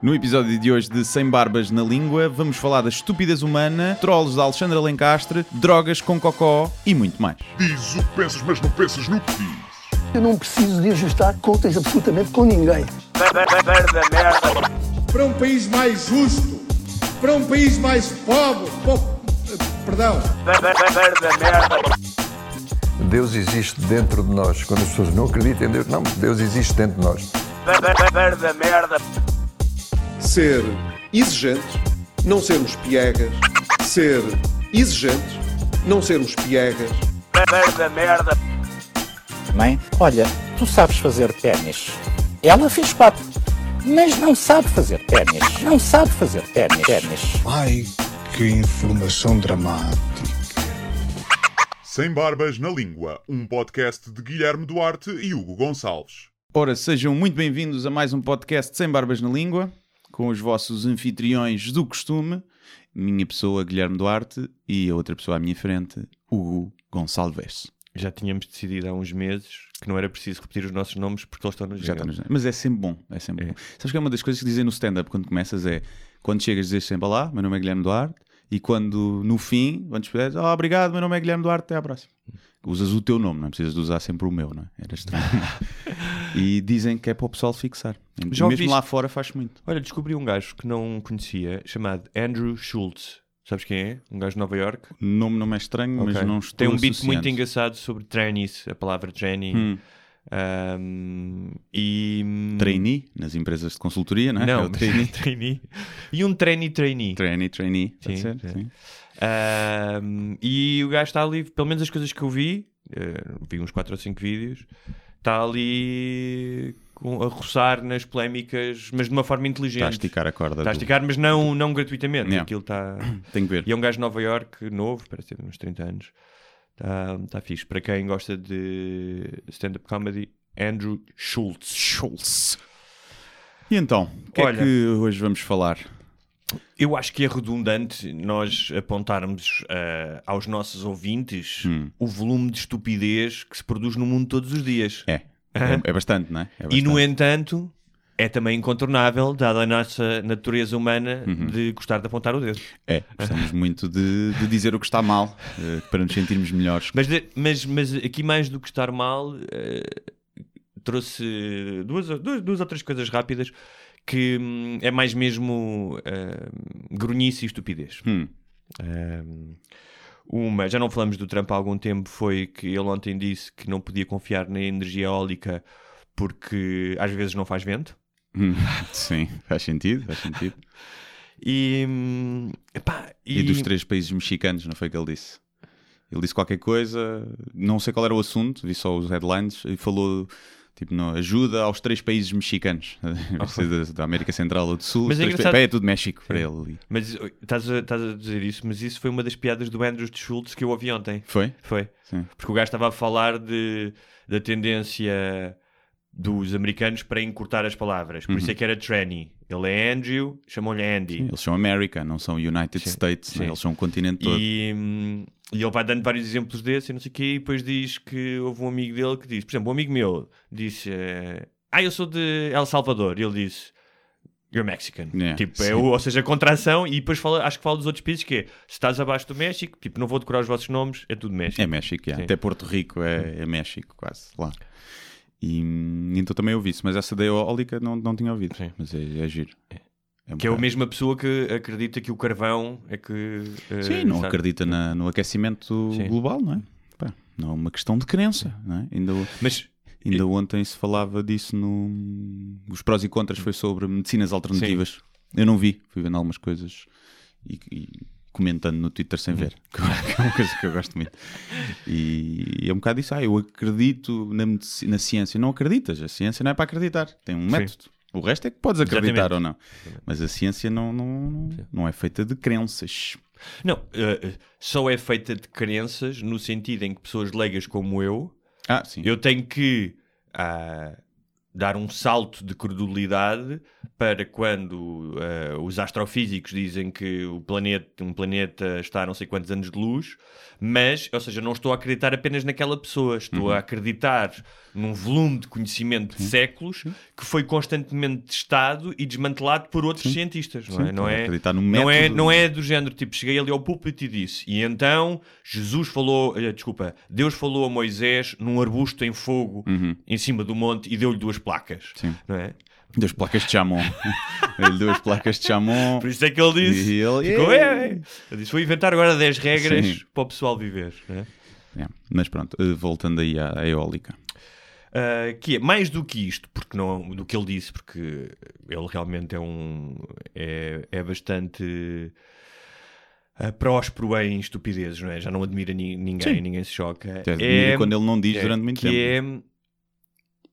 No episódio de hoje de Sem Barbas na Língua, vamos falar da estupidez humana, trolls da Alexandra Lencastre, drogas com cocó e muito mais. Diz o que pensas, mas não pensas no que diz. Eu não preciso de ajustar contas absolutamente com ninguém. para um país mais justo, para um país mais pobre, po- perdão, Deus existe dentro de nós. Quando as pessoas não acreditam em Deus, não, Deus existe dentro de nós. Ser exigente, não sermos piegas, ser exigente, não sermos piegas, Mãe, olha, tu sabes fazer ténis. Ela fez quatro, mas não sabe fazer ténis. Não sabe fazer ténis. ténis. Ai, que informação dramática. Sem Barbas na Língua, um podcast de Guilherme Duarte e Hugo Gonçalves. Ora, sejam muito bem-vindos a mais um podcast Sem Barbas na Língua, com os vossos anfitriões do costume, minha pessoa Guilherme Duarte e a outra pessoa à minha frente, Hugo Gonçalves. Já tínhamos decidido há uns meses que não era preciso repetir os nossos nomes porque eles estão no Já jingle. nos... Mas é sempre bom, é sempre bom. Sabes que é uma das coisas que dizem no stand-up quando começas é quando chegas dizes sempre lá, meu nome é Guilherme Duarte, e quando no fim, quando despedes, oh, obrigado, meu nome é Guilherme Duarte, até à próxima. Usas o teu nome, não precisas de usar sempre o meu, não é? Era estranho. e dizem que é para o pessoal fixar. Já Mesmo lá fora faz muito. Olha, descobri um gajo que não conhecia chamado Andrew Schultz. Sabes quem é? Um gajo de Nova York. O nome não é estranho, mas Ok. não estou Tem um beat associando. muito engraçado sobre trainees, a palavra trainee. Hum. Um, e. Trainee, nas empresas de consultoria, não é? Não, É o trainee. trainee. E um trainee trainee. trainee, trainee. Pode Sim, ser? sim. Sim. Um, e o gajo está ali, pelo menos as coisas que eu vi, eh, vi uns 4 ou 5 vídeos, está ali a roçar nas polémicas, mas de uma forma inteligente. Está a esticar a corda. Está a do- esticar, mas não, não gratuitamente. Yeah. Aquilo está. Tenho que ver. E é um gajo de Nova York, novo, parece ter uns 30 anos. Está tá fixe. Para quem gosta de stand-up comedy, Andrew Schultz. Schultz. E então, o que Olha. é que hoje vamos falar? Eu acho que é redundante nós apontarmos ah, aos nossos ouvintes Hum. o volume de estupidez que se produz no mundo todos os dias. É, é, é bastante, não é? É E, no bastante. entanto, é também incontornável, dada a nossa natureza humana, Uhum. de gostar de apontar o dedo. É, gostamos muito de, de dizer o que está mal, eh, para nos sentirmos melhores. Mas, de- mas, mas aqui, mais do que estar mal, eh, trouxe duas, duas, duas ou três coisas rápidas que hum, é mais mesmo eh, grunhice e estupidez. Hum. Um, uma, já não falamos do Trump há algum tempo, foi que ele ontem disse que não podia confiar na energia eólica porque às vezes não faz vento. Hum, Sim, faz sentido, faz sentido. E, hum, epá, E... dos três países mexicanos, não foi o que ele disse? Ele disse qualquer coisa, não sei qual era o assunto, vi só os headlines, e falou tipo, não, ajuda aos três países mexicanos, ser da, América Central ou do Sul. Mas é engraçado- é tudo México para ele ali. Mas estás a, estás a dizer isso, mas isso foi uma das piadas do Andrew Schultz que eu ouvi ontem. Foi? Foi. Sim. Porque o gajo estava a falar de, da tendência dos americanos para encurtar as palavras. Por isso é que era tranny. Ele é Andrew, chamam-lhe Andy. Sim, eles são América, não são United Sim, States, sim. né? eles são o continente todo. E, hum, e ele vai dando vários exemplos desses e não sei o quê, e depois diz que houve um amigo dele que disse, por exemplo, um amigo meu disse, eh, ah, eu sou de El Salvador, e ele disse, you're Mexican. Yeah, tipo, é o, ou seja, contração, e depois fala, acho que fala dos outros países que é, se estás abaixo do México, tipo, não vou decorar os vossos nomes, é tudo México. É México, yeah. Até Porto Rico é, é México, quase lá. E hum, então também ouvi isso, mas essa da eólica não, não tinha ouvido. Sim. Mas é, é giro. É um Que é a mesma pessoa que acredita que o carvão é que... eh, Sim, não sabe? acredita na- no aquecimento Sim. global, não é? Pá, não é uma questão de crença, não é? Ainda, Mas, ainda ontem se falava disso no. Os prós e contras foi sobre medicinas alternativas. Eu não vi, fui vendo algumas coisas e, e comentando no Twitter sem ver, que é uma coisa que eu gosto muito. E é um bocado isso, ah, eu acredito na, na ciência. Não acreditas, a ciência não é para acreditar, tem um método. O resto é que podes acreditar Exatamente. ou não. Mas a ciência não, não, não, é feita de crenças. não, eh, só é feita de crenças no sentido em que pessoas leigas como eu Ah, sim. Eu tenho que ah, dar um salto de credulidade para quando uh, os astrofísicos dizem que o planeta, um planeta está a não sei quantos anos de luz, mas, ou seja, não estou a acreditar apenas naquela pessoa, estou Uhum. a acreditar num volume de conhecimento de séculos que foi constantemente testado e desmantelado por outros cientistas, não Sim, é? Não é, acreditar no não, é, não é do género, tipo, cheguei ali ao púlpito e disse, e então Jesus falou, eh, desculpa, Deus falou a Moisés num arbusto em fogo em cima do monte e deu-lhe duas placas, Sim. não é? Duas placas de chamon. Ele deu as placas de chamon. Por isso é que ele disse. E ele, ficou, "É". "É, é". Ele disse: Vou inventar agora 10 regras Sim. para o pessoal viver. né? É, Mas pronto, eh, voltando aí à, à eólica. Ah, que é mais do que isto, porque não, do que ele disse, porque ele realmente é um. é, é bastante. ah, próspero em estupidezes, não é? Já não admira ni- ninguém, Sim. ninguém se choca. Admiro quando ele não diz é- durante muito tempo.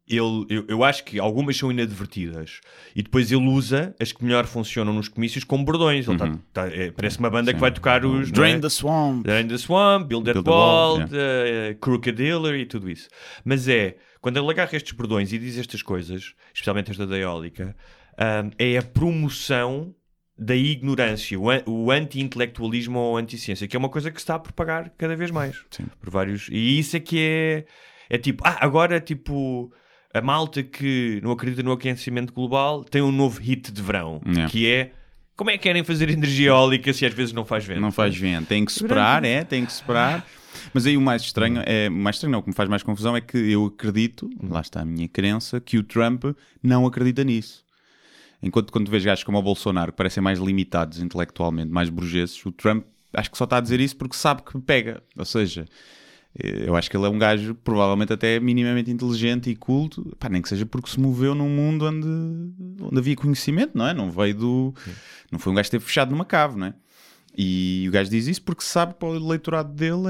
Ele, eu, eu acho que algumas são inadvertidas e depois ele usa as que melhor funcionam nos comícios como bordões. Ele tá- tá- é, parece uma banda que vai tocar os. não é? Drain the Swamp. Drain the Swamp, Build That Build the Wall, Wall, uh, Crooked Hiller e tudo isso. Mas é, quando ele agarra estes bordões e diz estas coisas, especialmente esta da eólica, um, é a promoção da ignorância, o anti-intelectualismo ou anti-ciência, que é uma coisa que se está a propagar cada vez mais. Sim. Por vários... E isso é que é... É tipo, ah, agora tipo... A malta que não acredita no aquecimento global tem um novo hit de verão, Yeah. que é como é que querem fazer energia eólica se às vezes não faz vento? Não faz vento. Tem que esperar, é, tem que esperar. Mas aí o mais estranho, é, mais estranho não, o que me faz mais confusão é que eu acredito, lá está a minha crença, que o Trump não acredita nisso. Enquanto quando vês gajos como o Bolsonaro, que parecem mais limitados intelectualmente, mais burgueses, o Trump acho que só está a dizer isso porque sabe que pega. Ou seja, eu acho que ele é um gajo provavelmente até minimamente inteligente e culto, pá, nem que seja porque se moveu num mundo onde, onde havia conhecimento, não é? Não veio do. Não foi um gajo que esteve fechado numa cave, não é? E o gajo diz isso porque sabe que o eleitorado dele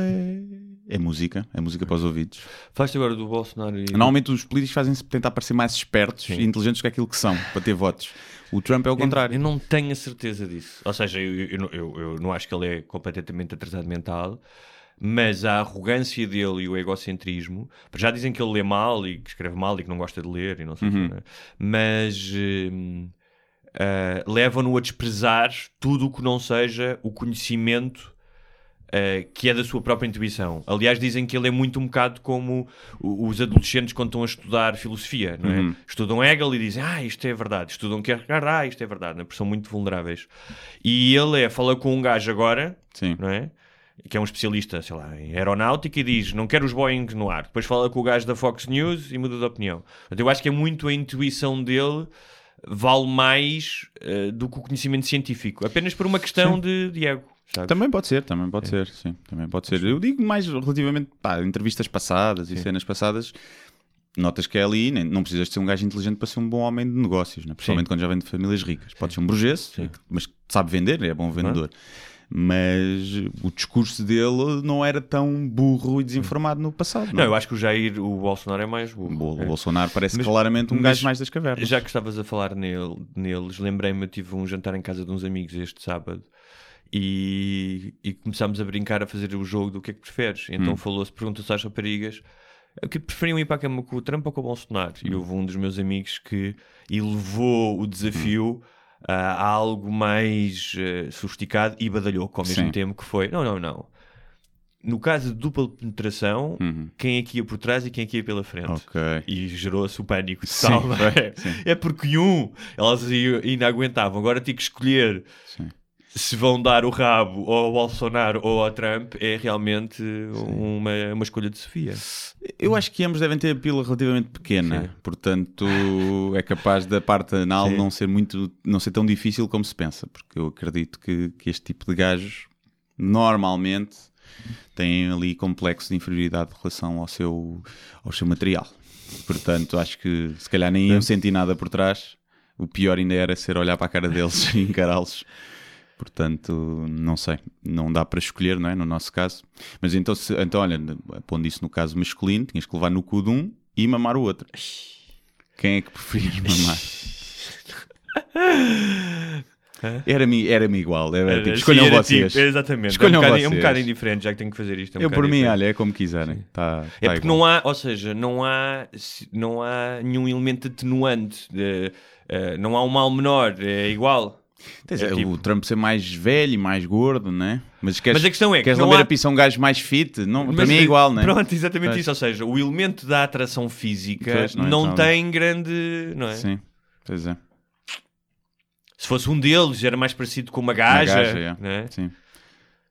é, é música, é música para os ouvidos. Falaste agora do Bolsonaro e... Normalmente os políticos fazem-se tentar parecer mais espertos e inteligentes do que aquilo que são, para ter votos. O Trump é o Eu- contrário. Eu, não tenho a certeza disso. Ou seja, eu, eu, eu- eu- eu não acho que ele é completamente atrasado mental, mas a arrogância dele e o egocentrismo. Já dizem que ele lê mal e que escreve mal e que não gosta de ler e não sei o Uhum. né? mas hum, ah, levam-no a desprezar tudo o que não seja o conhecimento. ah, que é da sua própria intuição. Aliás, dizem que ele é muito um bocado como os adolescentes quando estão a estudar filosofia, não é? Uhum. Estudam Hegel e dizem, ah, isto é verdade. Estudam Kierkegaard, ah, isto é verdade, né? porque são muito vulneráveis. E ele é, fala com um gajo agora, Sim. não é? Que é um especialista, sei lá, em aeronáutica e diz, não quero os Boeing no ar. Depois fala com o gajo da Fox News e muda de opinião. Eu acho que é muito a intuição dele vale mais eh, do que o conhecimento científico. Apenas por uma questão de, de ego. sabes? Também pode ser, também pode ser, sim, também pode ser. Eu digo mais relativamente, pá, entrevistas passadas e cenas passadas, notas que é ali, nem, não precisas de ser um gajo inteligente para ser um bom homem de negócios, né? principalmente quando já vem de famílias ricas. Pode ser um burguês, mas sabe vender, é bom vendedor. Mas o discurso dele não era tão burro e desinformado no passado. Não, eu acho que o Jair, o Bolsonaro é mais burro. O É. Bolsonaro parece Mas- claramente um mas gajo mais das cavernas. Já que estavas a falar nele, neles, lembrei-me, eu tive um jantar em casa de uns amigos este sábado e, e começámos a brincar a fazer o jogo do que é que preferes. Então Hum. falou-se, perguntou-se às raparigas o que preferiam ir para a cama com o Trump ou com o Bolsonaro? Hum. E houve um dos meus amigos que elevou o desafio Hum. A, a algo mais eh, sofisticado e badalhou ao mesmo Sim. tempo que foi, não, não, não. No caso de dupla penetração, Uhum. quem é que ia por trás e quem é que ia pela frente? Ok. E gerou-se o pânico Sim, total. não é? É porque um, elas ainda aguentavam. Agora tinha que escolher Sim. Se vão dar o rabo ou ao Bolsonaro ou ao Trump. É realmente uma, uma escolha de Sofia. Eu acho que ambos devem ter a pila relativamente pequena, Sim. portanto é capaz da parte anal Sim. não ser muito, não ser tão difícil como se pensa, porque eu acredito que, que este tipo de gajos normalmente têm ali complexo de inferioridade em relação ao seu, ao seu material. Portanto, acho que se calhar nem iam sentir nada por trás. O pior ainda era ser olhar para a cara deles e encará-los. Portanto, não sei, não dá para escolher, não é? No nosso caso. Mas então, se, então olha, pondo isso no caso masculino, tinhas que levar no cu de um e mamar o outro. Quem é que preferias mamar? Era-me era igual. Era, Era- tipo, sim, escolham era vocês. tipo- exatamente. Escolham é, um bocado, é um vocês. bocado indiferente, já que tenho que fazer isto. é um Eu, por mim, olha, é como quiserem. Tá, É tá porque igual. não há, ou seja, não há, não há nenhum elemento atenuante. de- eh, não há um mal menor, é igual. Tens, É tipo- O Trump ser mais velho e mais gordo, né? Mas, queres, Mas a questão é que queres não lamber há- a pizza um gajo mais fit? Não, para Mas, mim é igual, né? Pronto, exatamente Pois. isso. Ou seja, o elemento da atração física Pois, não não, é tão- tem grande. Não é? Sim, pois é. Se fosse um deles, era mais parecido com uma gaja. gaja, é. não é? Sim.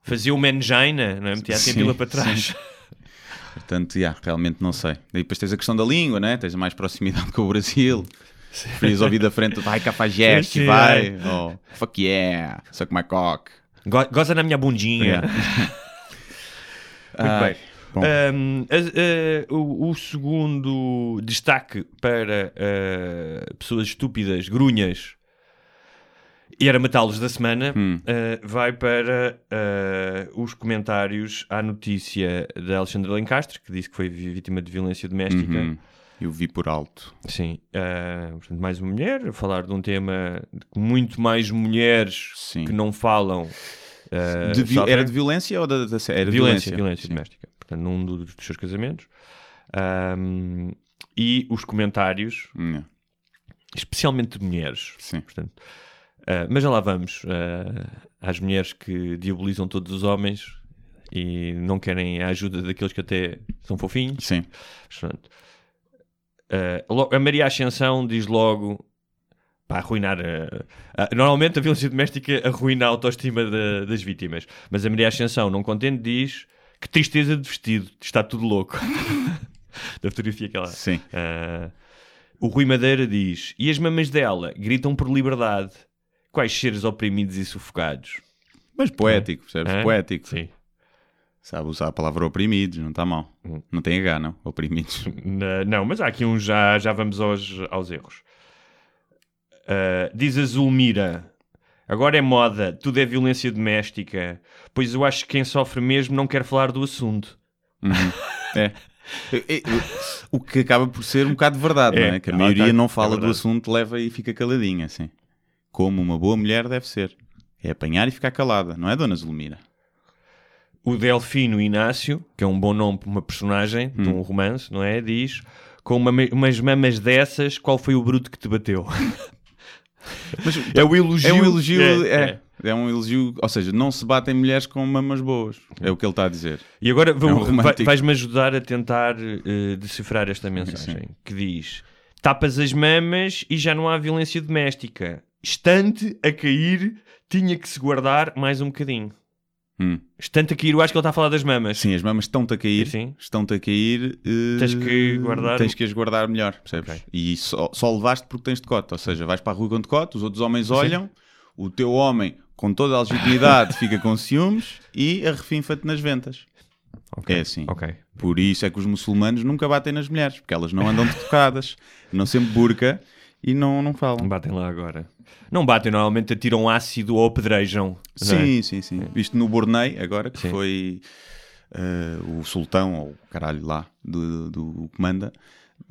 Fazia uma angina, não é? metia assim a pila para trás. Portanto, yeah, realmente não sei. Daí depois tens a questão da língua, né? Tens mais proximidade com o Brasil. Preferias ouvir da frente, vai cafajeste, Sim, vai. Oh, fuck yeah, suck my cock. Go- Goza na minha bundinha. Muito bem. Um, as- eh, o, o segundo destaque para eh, pessoas estúpidas, grunhas, e era matá-los da semana, Hum. eh, vai para eh, os comentários à notícia da Alexandra Lencastre, que disse que foi vítima de violência doméstica. Uhum. Eu vi por alto. Sim, eh, portanto, mais uma mulher a falar de um tema que muito mais mulheres Sim. que não falam. eh, De sofrem. Era de violência ou da, da era violência, violência Sim. doméstica. Portanto, num dos, dos seus casamentos. Ahm, e os comentários, Yeah, especialmente de mulheres. Sim. Portanto, ah, mas já lá vamos. ah, às mulheres que diabolizam todos os homens e não querem a ajuda daqueles que até são fofinhos. Sim. Portanto, lo- a Maria Ascensão diz logo para arruinar. a- a- normalmente a violência doméstica arruina a autoestima da- das vítimas, mas a Maria Ascensão, não contente, diz que tristeza de vestido, está tudo louco. da fotografia que ela. Sim. Ah, o Rui Madeira diz: E as mamas dela gritam por liberdade. Quais seres oprimidos e sufocados? Mas poético, percebes? Poético. Sim. Sabe usar a palavra oprimidos, não está mal. Hum. Não tem H, não? Oprimidos. Não, mas há aqui uns já, já vamos aos, aos erros. Ah, diz a Zulmira: Agora é moda, tudo é violência doméstica. Pois eu acho que quem sofre mesmo não quer falar do assunto. Uhum. É. É, é, O que acaba por ser um bocado de verdade, É, não é? Que a é maioria verdade, não é fala do verdade. assunto, leva e fica caladinha, assim. Como uma boa mulher deve ser. É apanhar e ficar calada, não é, Dona Zulmira? O Delfino Inácio, que é um bom nome para uma personagem de Hum. um romance, não é? Diz: Com uma- umas mamas dessas, qual foi o bruto que te bateu? Mas é o elogio. é um elogio, é, é, é. é um elogio, ou seja, não se batem mulheres com mamas boas. É o que ele está a dizer. E agora vou- É um vais-me ajudar a tentar eh, decifrar esta mensagem que diz: tapas as mamas e já não há violência doméstica. Estante a cair, tinha que se guardar mais um bocadinho. Hum. Estante a cair, eu acho que ele está a falar das mamas. Sim, as mamas estão-te a cair, Sim. estão-te a cair. eh, Tens que guardar- Tens que as guardar melhor, percebes? Ok. E só, só levaste porque tens decote, ou seja, vais para a rua com decote, os outros homens olham, o teu homem, com toda a legitimidade, fica com ciúmes e arrefinfa-te nas ventas. Ok, É assim. Ok. Por isso é que os muçulmanos nunca batem nas mulheres, porque elas não andam de tocadas, não sempre burca e não, não falam. Batem lá agora. Não batem, normalmente atiram ácido ou apedrejam. é? Sim, sim, sim. Isto no Bornei, agora, que Sim. foi eh, o sultão, ou o caralho lá, do, do comanda,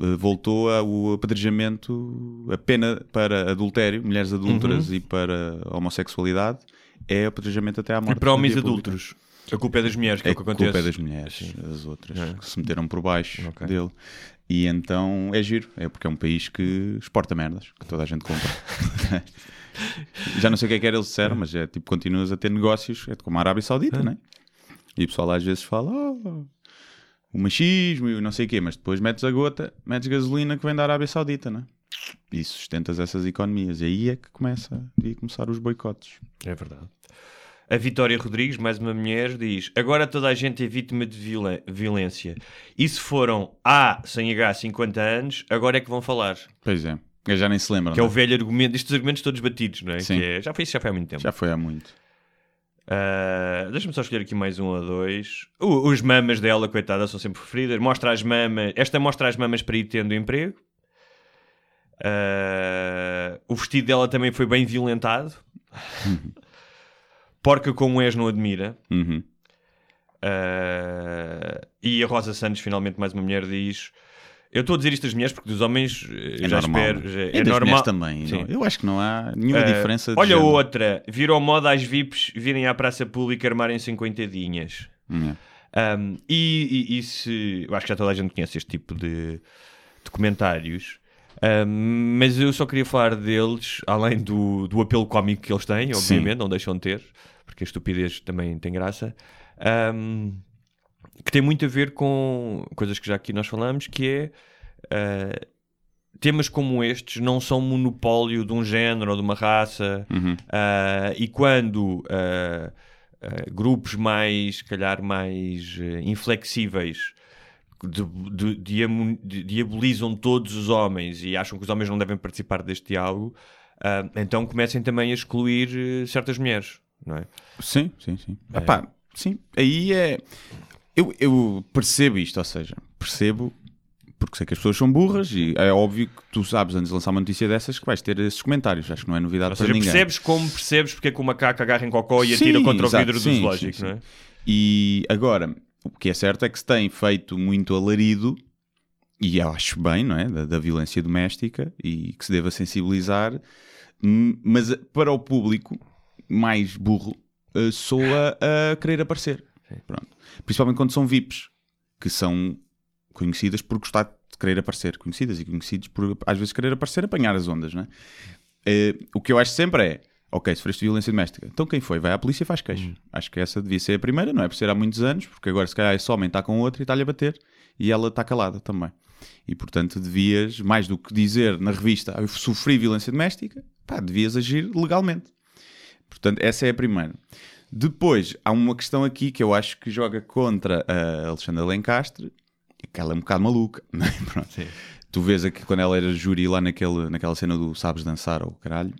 eh, voltou ao apedrejamento, a pena para adultério, mulheres adúlteras e para homossexualidade, é apedrejamento até à morte. E para homens adultos. A culpa é das mulheres, que é, É o que acontece. culpa das mulheres, as outras, É. que se meteram por baixo Ok. dele. E então é giro, é porque é um país que exporta merdas, que toda a gente compra. Já não sei o que é que era eles disseram, mas é tipo, continuas a ter negócios, é como a Arábia Saudita, né? E o pessoal às vezes fala, "Oh, o machismo e não sei o quê, mas depois metes a gota, metes gasolina que vem da Arábia Saudita, né? E sustentas essas economias. E aí é que começa, devia começar os boicotes. É verdade. A Vitória Rodrigues, mais uma mulher, diz: Agora toda a gente é vítima de violência. E se foram há sem H 50 anos, agora é que vão falar. Pois é, eles já nem se lembram. Que é o né? velho argumento, estes argumentos todos batidos, não é? Sim. É- já foi isso, já foi há muito tempo. Já foi há muito. Ah, Deixa-me só escolher aqui mais um ou dois. O- os mamas dela, coitada, são sempre preferidas. Mostra as mamas. Esta mostra as mamas para ir tendo emprego. Ah, o vestido dela também foi bem violentado. Porca como és, não admira. Uhum. Ah, e a Rosa Santos, finalmente, mais uma mulher, diz: Eu estou a dizer isto das mulheres porque dos homens eh, É já normal. espero. já- E é normal. também. Sim. não- Eu acho que não há nenhuma Eh, diferença. olha género. outra, virou moda às VIPs virem à praça pública armarem-se em coitadinhas. Hum, Um, e, e- e se. Eu acho que já toda a gente conhece este tipo de, de comentários. Um, mas eu só queria falar deles, além do, do apelo cómico que eles têm, obviamente, não deixam de ter, porque a estupidez também tem graça. um, que tem muito a ver com coisas que já aqui nós falamos, que é. uh, temas como estes não são monopólio de um género ou de uma raça, Uhum. uh, e quando uh, grupos mais, calhar, mais inflexíveis de- de- diamo- de- diabolizam todos os homens e acham que os homens não devem participar deste diálogo, uh, então comecem também a excluir uh, certas mulheres, não é? Sim, sim, sim. Epá, sim. Aí é. Eu, eu percebo isto, ou seja, percebo porque sei que as pessoas são burras e é óbvio que tu sabes antes de lançar uma notícia dessas que vais ter esses comentários. Acho que não é novidade Ou para seja, ninguém. percebes como percebes porque é que o macaco agarra em cocó e Sim, atira contra exato, o vidro sim, do zoológico, sim, sim. não é? E agora, o que é certo é que se tem feito muito alarido, e eu acho bem, não é? Da, da violência doméstica e que se deva sensibilizar, hum, mas para o público mais burro eh, soa a querer aparecer. Pronto. Principalmente quando são VIPs, que são conhecidas por gostar de querer aparecer, conhecidas e conhecidos por às vezes querer aparecer, apanhar as ondas, não é? Eh, o que eu acho sempre é ok, sofreste violência doméstica, então quem foi? Vai à polícia e faz queixa. Acho que essa devia ser a primeira, não é por ser há muitos anos, porque agora se calhar esse homem está com outro e está-lhe a bater e ela está calada também. E portanto devias, mais do que dizer na revista "Ah, eu sofri violência doméstica, pá, devias agir legalmente. Portanto, essa é a primeira. Depois, há uma questão aqui que eu acho que joga contra a Alexandra Lencastre, que ela é um bocado maluca, não é? Pronto. Tu vês aqui quando ela era júri lá naquele, naquela cena do Sabes Dançar ou caralho,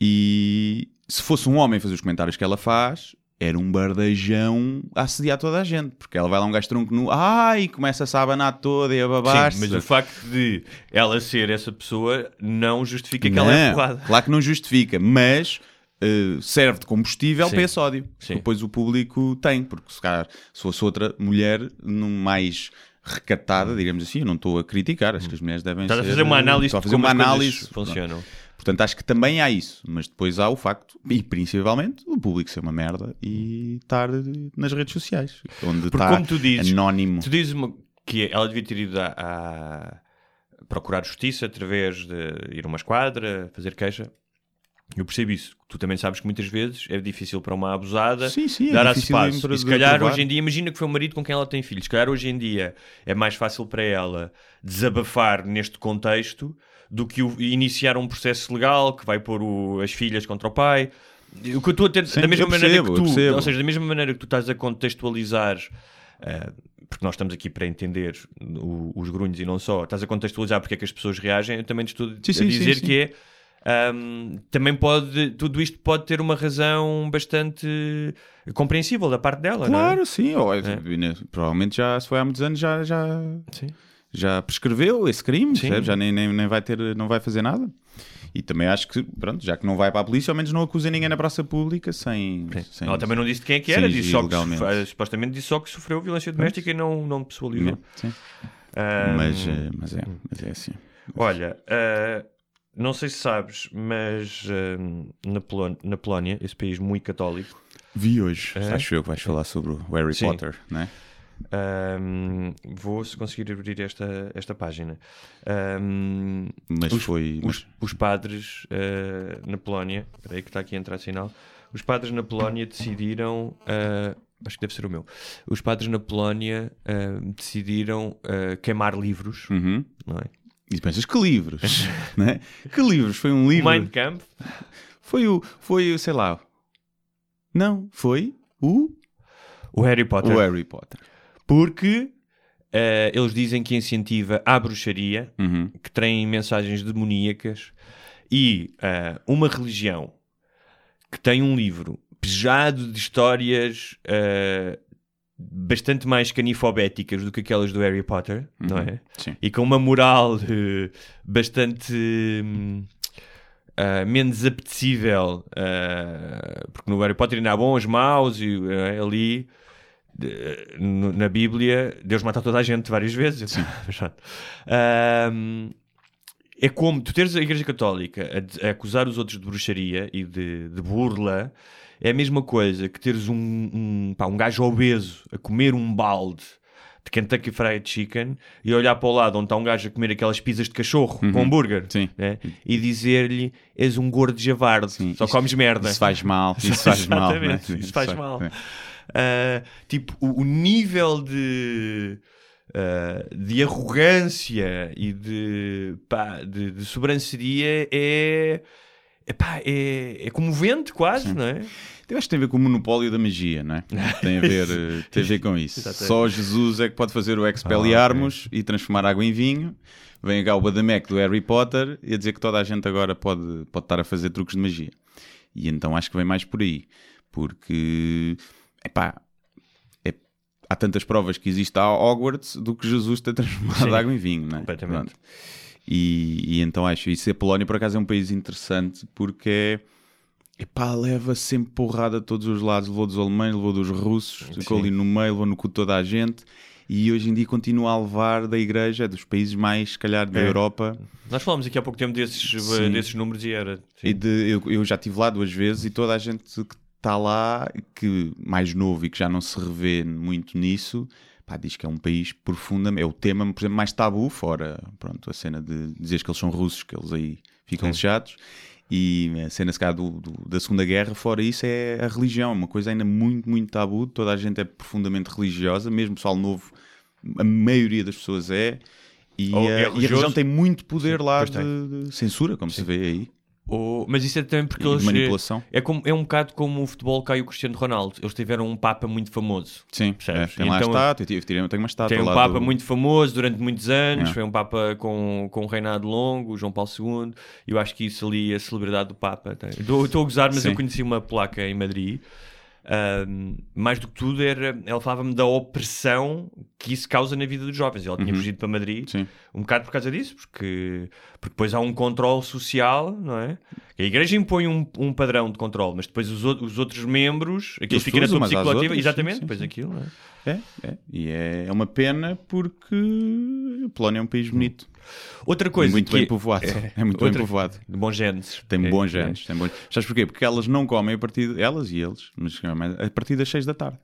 e se fosse um homem fazer os comentários que ela faz, era um bardejão a assediar toda a gente, porque ela vai lá um gajo tronco nu, ai, começa a abanar toda e a babar Sim, mas o facto de ela ser essa pessoa não justifica que ela é Não, porrada. Claro que não justifica, mas eh, serve de combustível Sim. para esse ódio. Sim. Depois o público tem, porque se calhar se fosse outra mulher num mais recatada, digamos assim, eu não estou a criticar, acho que as mulheres devem Estás a ser- fazer uma análise Estou a fazer uma análise. funcionam. Portanto, acho que também há isso, mas depois há o facto, e principalmente, o público ser uma merda e estar nas redes sociais, onde Porque está como tu dizes, anónimo. Tu dizes que ela devia ter ido a, a procurar justiça através de ir a uma esquadra, fazer queixa. Eu percebo isso. Tu também sabes que muitas vezes é difícil para uma abusada Sim, sim, é dar a difícil espaço. para- E se calhar hoje em dia, imagina que foi o marido com quem ela tem filhos. Se calhar hoje em dia é mais fácil para ela desabafar neste contexto do que o- iniciar um processo legal que vai pôr o- as filhas contra o pai. O que eu estou a ter, Sim, da mesma eu maneira percebo, que tu, percebo. ou seja, da mesma maneira que tu estás a contextualizar Uh, porque nós estamos aqui para entender o- os grunhos e não só, estás a contextualizar porque é que as pessoas reagem, eu também estou a dizer que é um, também pode, tudo isto pode ter uma razão bastante compreensível da parte dela, não é? Claro, sim. ó, Provavelmente já, se foi há muitos anos, já, já, Sim. já prescreveu esse crime, já nem, nem, nem vai ter, não vai fazer nada. E também acho que, pronto, já que não vai para a polícia, ao menos não acusa ninguém na praça pública sem. sem Ela também não disse de quem é que era, disse só que, eh, supostamente disse só que sofreu violência doméstica e não, não pessoalizou. Sim. Um, Mas, eh, mas, é, mas é assim. Olha, eh, não sei se sabes, mas eh, na, Polónia, na Polónia, esse país muito católico, Vi hoje, É? acho eu que vais falar sobre o Harry Sim. Potter, não é? Ahm, vou se conseguir abrir esta, esta página. Ahm, Mas os, foi. os, os padres ah, na Polónia, espera aí que está aqui a entrar sinal. Os padres na Polónia decidiram. ah, acho que deve ser o meu. Os padres na Polónia ah, decidiram queimar livros, Uhum. não é? E pensas que livros, não é? Que livros? Foi um livro. Mein Kampf, Foi o. Foi, o, sei lá. Não, foi o. o Harry Potter. O Harry Potter. Porque ah, eles dizem que incentiva a bruxaria, Uhum. que têm mensagens demoníacas e ah, uma religião que tem um livro pejado de histórias ah, bastante mais canifobéticas do que aquelas do Harry Potter, não é? Sim. E com uma moral eh, bastante hum, ah, menos apetecível, ah, porque no Harry Potter ainda há bons, maus, e ali de- na Bíblia, Deus mata toda a gente várias vezes. Pronto. Ahm, é como tu teres a Igreja Católica a, a acusar os outros de bruxaria e de, de burla, é a mesma coisa que teres um, um, pá, um gajo obeso a comer um balde de Kentucky Fried Chicken e olhar para o lado onde está um gajo a comer aquelas pizzas de cachorro com hambúrguer Uhum. Sim. né? e dizer-lhe és um gordo javarde, só Isso- comes merda. Isso faz mal, isso faz mal. né? Exatamente, isso faz mal. é. Uh, tipo, o, o nível de, uh, de arrogância e de, pá, de, de sobranceria é, é, pá, é, é comovente quase, não é? Eu acho que tem a ver com o monopólio da magia, não é? Tem a ver, eh, tem a ver com isso. Só Jesus é que pode fazer o Expelliarmus e transformar água em vinho. Vem a Galba da Mac do Harry Potter e a dizer que toda a gente agora pode, pode estar a fazer truques de magia. E então acho que vem mais por aí. Porque, epá, é, há tantas provas que existe a Hogwarts do que Jesus ter transformado Sim, água em vinho, não é? completamente. E, e então acho isso. A Polónia, por acaso, é um país interessante porque é. Epá, leva sempre porrada de todos os lados. Levou dos alemães, levou dos russos, ficou ali no meio, levou no cu de toda a gente. E hoje em dia continua a levar da igreja, dos países mais, se calhar, da É. Europa. Nós falámos aqui há pouco tempo desses, Sim. desses números e era. sim. E de, eu, eu já estive lá duas vezes e toda a gente que está lá, que mais novo e que já não se revê muito nisso, pá, diz que é um país profundamente. É o tema, por exemplo, mais tabu, fora pronto, a cena de dizer que eles são russos, que eles aí ficam Sim. chatos. E a cena se calhar, do, do- da Segunda Guerra, fora isso, é a religião, uma coisa ainda muito, muito tabu. Toda a gente é profundamente religiosa, mesmo pessoal novo, a maioria das pessoas é. E, a- é e a religião tem muito poder Sim, lá de, de censura, como se vê aí. Ou- mas isso é também porque E eles. manipulação. É, como, é um bocado como o futebol cai o Cristiano Ronaldo. Eles tiveram um Papa muito famoso. Sim, Percebes? é, tem lá Então, a estátua, eu tive- eu tenho uma estátua Tem um Papa do- muito famoso durante muitos anos, É. foi um Papa com, com um reinado longo, João Paulo II. Eu acho que isso ali, a celebridade do Papa. estou a gozar, mas Sim. eu conheci uma placa em Madrid. Mais do que tudo, era, ela falava-me da opressão que isso causa na vida dos jovens. Ela tinha Uhum. fugido para Madrid Sim. um bocado por causa disso, porque, porque depois há um controle social, não é? A igreja impõe um, um padrão de controle, mas depois os, os outros membros, aquilo fica na às psicologia, exatamente, sim, sim, depois sim. aquilo, não é? É, é. E é, é uma pena porque a Polónia é um país bonito. Outra coisa muito que bem povoado. É, muito outra- bem povoado. de bons genes. Tem É, bons é. genes. Tem bons... Sabes porquê? Porque elas não comem a partir... Elas e eles, mas a partir das 6 da tarde.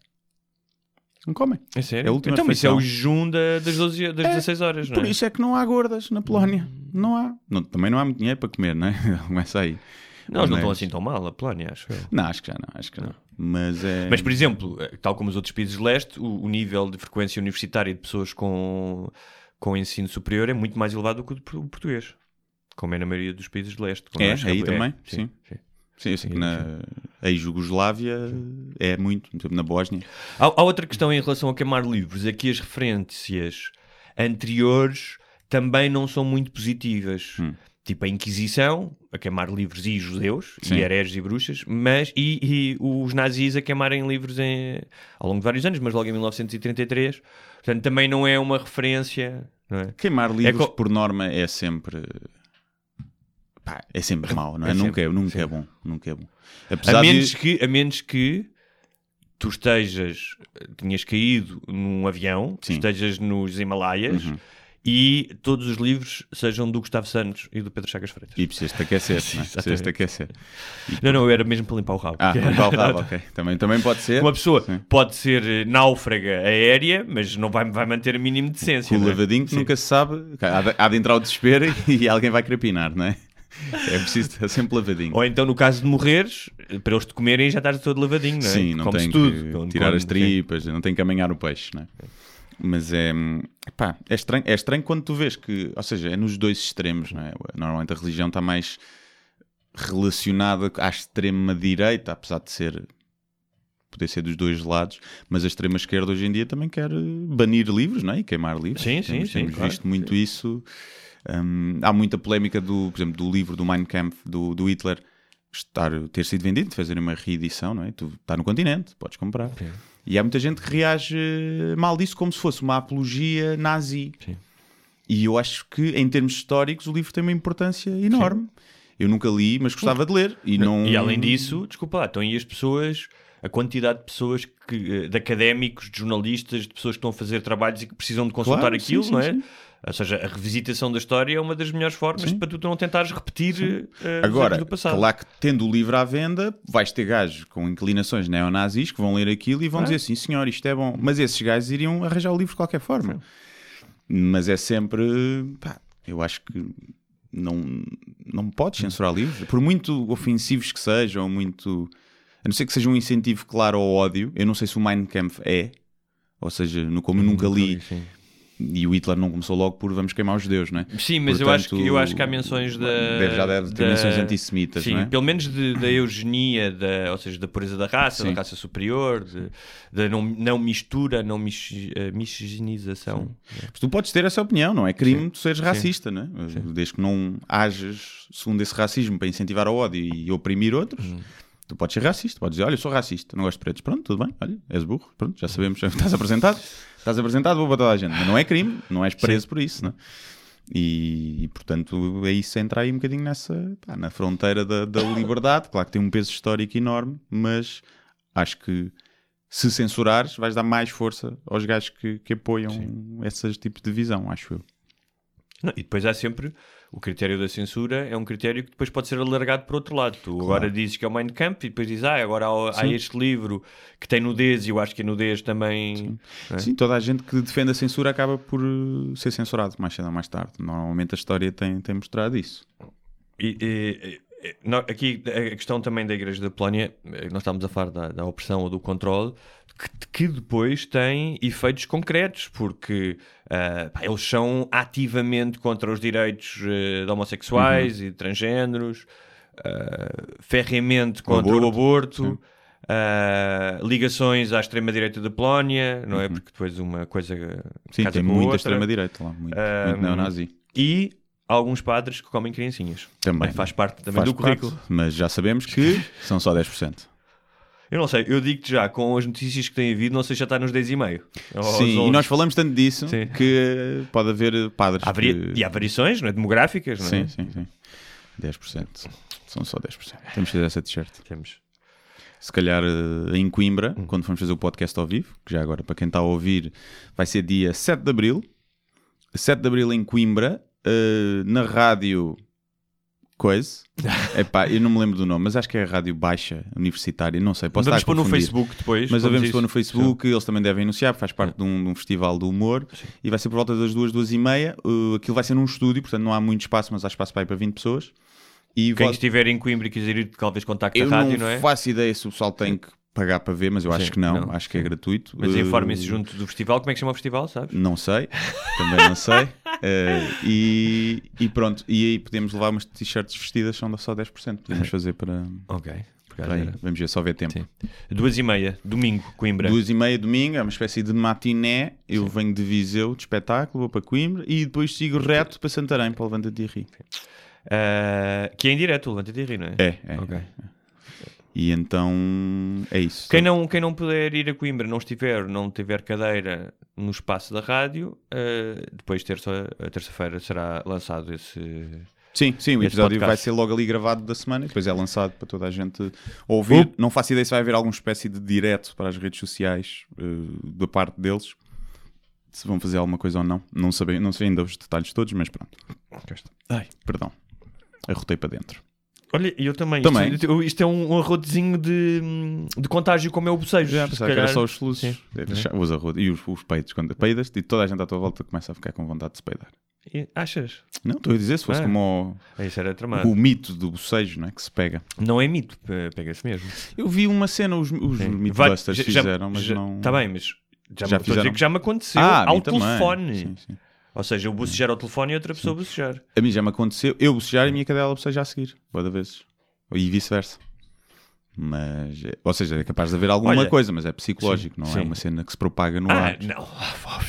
Não comem. É sério? É a última então, isso é o jejum da- das, 12, das 16 horas, não é? Por isso é que não há gordas na Polónia. Não há. Não- também não há muito dinheiro para comer, não é? Começa aí. Não, eles não estão assim tão mal, a Polónia, acho eu. Não, acho que já não. Acho que não. Mas é... Mas, por exemplo, eh, tal como os outros países de leste, o, o nível de frequência universitária de pessoas com, com ensino superior é muito mais elevado do que o português. Como é na maioria dos países de leste. É, aí é, também, sim. sim. sim. Sim, eu sei que na ex-Jugoslávia é muito, na Bósnia. Há, há outra questão em relação a queimar livros, é que as referências anteriores também não são muito positivas. Hum. Tipo a Inquisição, a queimar livros e judeus, Sim. e hereges e bruxas, mas e, e os nazis a queimarem livros em, ao longo de vários anos, mas logo em 1933. Portanto, também não é uma referência. É? Queimar livros, co- por norma, é sempre. pá, é sempre mau, não é? É nunca, sempre, é, nunca é bom. Nunca é bom. Apesar A menos, de. que, a menos que tu estejas, tenhas caído num avião, Sim. estejas nos Himalaias Uhum. E todos os livros sejam do Gustavo Santos e do Pedro Chagas Freitas. E precisas-te aquecer, Sim, não é? Exatamente. aquecer. Não, não, eu era mesmo para limpar o rabo. Ah, limpar o rabo, ok. Também, também pode ser. Uma pessoa Sim. pode ser eh, náufraga aérea, mas não vai, vai manter o mínimo de decência. O não é? lavadinho que Sim. nunca se sabe. Há de, há de entrar o desespero e alguém vai crepinar, não é? É preciso estar sempre lavadinho. Ou então, no caso de morreres, para eles te comerem já estás todo lavadinho, não é? Sim, não tem tudo. que Quando tirar as sim. tripas, não tem que amanhar o peixe, não é? Mas é, é, estranho, é estranho quando tu vês que, ou seja, é nos dois extremos, não é? Normalmente a religião está mais relacionada à extrema-direita, apesar de ser, poder ser dos dois lados, mas a extrema-esquerda hoje em dia também quer banir livros, não é? E queimar livros. Sim, sim, temos, sim, Temos claro. visto muito isso. Hum, há muita polémica, do, por exemplo, do livro do Mein Kampf, do, do Hitler, estar, ter sido vendido, fazer uma reedição, não é? Tu está no continente, podes comprar. E há muita gente que reage eh, mal disso como se fosse uma apologia nazi. Sim. E eu acho que, em termos históricos, o livro tem uma importância enorme. Eu nunca li, mas gostava de ler. E, não... E além disso, desculpa lá, então e as pessoas a quantidade de pessoas, que, eh, de académicos, de jornalistas, de pessoas que estão a fazer trabalhos e que precisam de consultar Claro, aquilo, sim, sim, não é? sim. Ou seja, a revisitação da história é uma das melhores formas Sim. para tu não tentares repetir os Agora, do passado. claro que tendo o livro à venda, vais ter gajos com inclinações neonazis que vão ler aquilo e vão Ah. dizer assim, senhor, isto é bom. Mas esses gajos iriam arranjar o livro de qualquer forma. Mas é sempre, pá, eu acho que não, não podes censurar livros, por muito ofensivos que sejam, muito... A não ser que seja um incentivo claro ao ódio. Eu não sei se o Mein Kampf é, ou seja, no, como eu nunca li, Sim. E o Hitler não começou logo por vamos queimar os judeus, não é? Sim, mas eu, acho que, eu acho que há menções da. Deve, já deve ter da- menções antissemitas, Sim, não é? pelo menos de- da eugenia, da, ou seja, da pureza da raça, Sim. da raça superior, de- da não, não mistura, não eh, miscigenação. Mas tu podes ter essa opinião, não é crime tu seres racista, né? Sim. Desde que não hajas segundo esse racismo para incentivar ao ódio e oprimir outros. Uhum. Tu podes ser racista, podes dizer, olha, eu sou racista, não gosto de pretos. Pronto, tudo bem, olha, és burro, pronto, já sabemos, estás apresentado, estás apresentado, vou para toda a gente. Mas não é crime, não és preso por isso, né? E, e, portanto é isso entra aí um bocadinho nessa, pá, na fronteira da, da liberdade. Claro que tem um peso histórico enorme, mas acho que se censurares, vais dar mais força aos gajos que, que apoiam esses tipos de visão, acho eu. Não, e depois há sempre o critério da censura, é um critério que depois pode ser alargado para outro lado. Tu agora dizes que é o Mein Kampf e depois dizes, ah, agora há, há Sim. este livro que tem nudez e eu acho que a nudez também. não é? Sim, toda a gente que defende a censura acaba por uh, ser censurado mais cedo ou mais tarde. Normalmente a história tem, tem mostrado isso. E, e- e- aqui a questão também da Igreja da Polónia, eh, nós estamos a falar da, da opressão ou do controle, que, depois tem efeitos concretos, porque ah, pá, eles são ativamente contra os direitos eh, de homossexuais e de transgêneros, ah, ferreamente contra o aborto. ah, ligações à extrema-direita da Polónia, não é? Porque depois uma coisa Sim, tem muita extrema-direita lá, muito, Ah, muito neonazi. E alguns padres que comem criancinhas. Também. É, faz parte também Faz do parte, currículo. mas já sabemos que são só 10%. Eu não sei, eu digo-te já, com as notícias que têm havido, não sei se já está nos 10,5. Ou aos Sim, e 11. nós falamos tanto disso Sim. que pode haver padres. Há vari- que... E há variações, não é? Demográficas, não é? Sim, sim, sim. 10%. São só 10%. Temos que fazer essa t-shirt. Temos. se calhar eh, em Coimbra, Hum. quando formos fazer o podcast ao vivo, que já agora para quem está a ouvir, vai ser dia 7 de Abril. 7 de Abril em Coimbra, eh, na rádio Coisa. Epá, eu não me lembro do nome, mas acho que é a Rádio Baixa Universitária, não sei, posso a pôr no. Facebook depois. Mas vamos devemos pôr no Facebook, eles também devem anunciar, faz parte de um, de um festival do humor e vai ser por volta das duas, duas e meia. Uh, aquilo vai ser num estúdio, portanto não há muito espaço, mas há espaço para ir para 20 pessoas. E Quem estiver em Coimbra e quiser ir, talvez contacte a eu rádio, não, não, é? faço ideia se o pessoal tem que pagar para ver, mas eu Sim, acho que não, não, acho que é gratuito. Mas Uh, informem-se junto do festival. Como é que chama o festival, sabes? Não sei, também não sei. Uh, e, e pronto, e aí podemos levar umas t-shirts vestidas, são só 10%. Podemos fazer para, Ok. para aí. Vamos ver, só ver tempo. Sim. Duas e meia, domingo, Coimbra. Duas e meia domingo, é uma espécie de matiné. Eu venho de Viseu de espetáculo, vou para Coimbra e depois sigo reto para Santarém, para o Levanta-te e Ri. Ah, que é em direto, levanta-te e ri, não é? É, é. Ok. E então é isso. Quem não, quem não puder ir a Coimbra, não estiver, não tiver cadeira no espaço da rádio, eh, depois terça, a terça-feira será lançado esse. Sim, sim, o episódio podcast. vai ser logo ali gravado da semana e depois é lançado para toda a gente ouvir. Uh. Não faço ideia se vai haver alguma espécie de direto para as redes sociais eh, da parte deles. Se vão fazer alguma coisa ou não. Não sei, não sei ainda os detalhes todos, mas pronto. Ai, perdão. Arrotei para dentro. Olha, eu também. Também. Isto, isto é um, um arrotezinho de, de contágio, como é o bocejo. Já, se era só os soluços. É os e os, os peitos. Quando peidas e toda a gente à tua volta começa a ficar com vontade de se peidar. E- Achas? Não, estou a dizer, se fosse Ah. como Ah, o, tramado. o mito do bocejo, não é? Que se pega. Não é mito, pe- pega-se mesmo. Eu vi uma cena, os, os Sim. Mythbusters Vai- já- fizeram, mas já- não. Tá bem, mas já, Já me- já me aconteceu Ah, ao telefone. Sim, sim. Ou seja, eu bocejar ao telefone e outra pessoa bocejar. A mim já me aconteceu, eu bocejar e a minha cadela bocejar a seguir, boa vezes. E vice-versa. Mas, é- ou seja, é capaz de haver alguma Olha, coisa, mas é psicológico, não sim. é uma cena que se propaga no Ah, ar. não.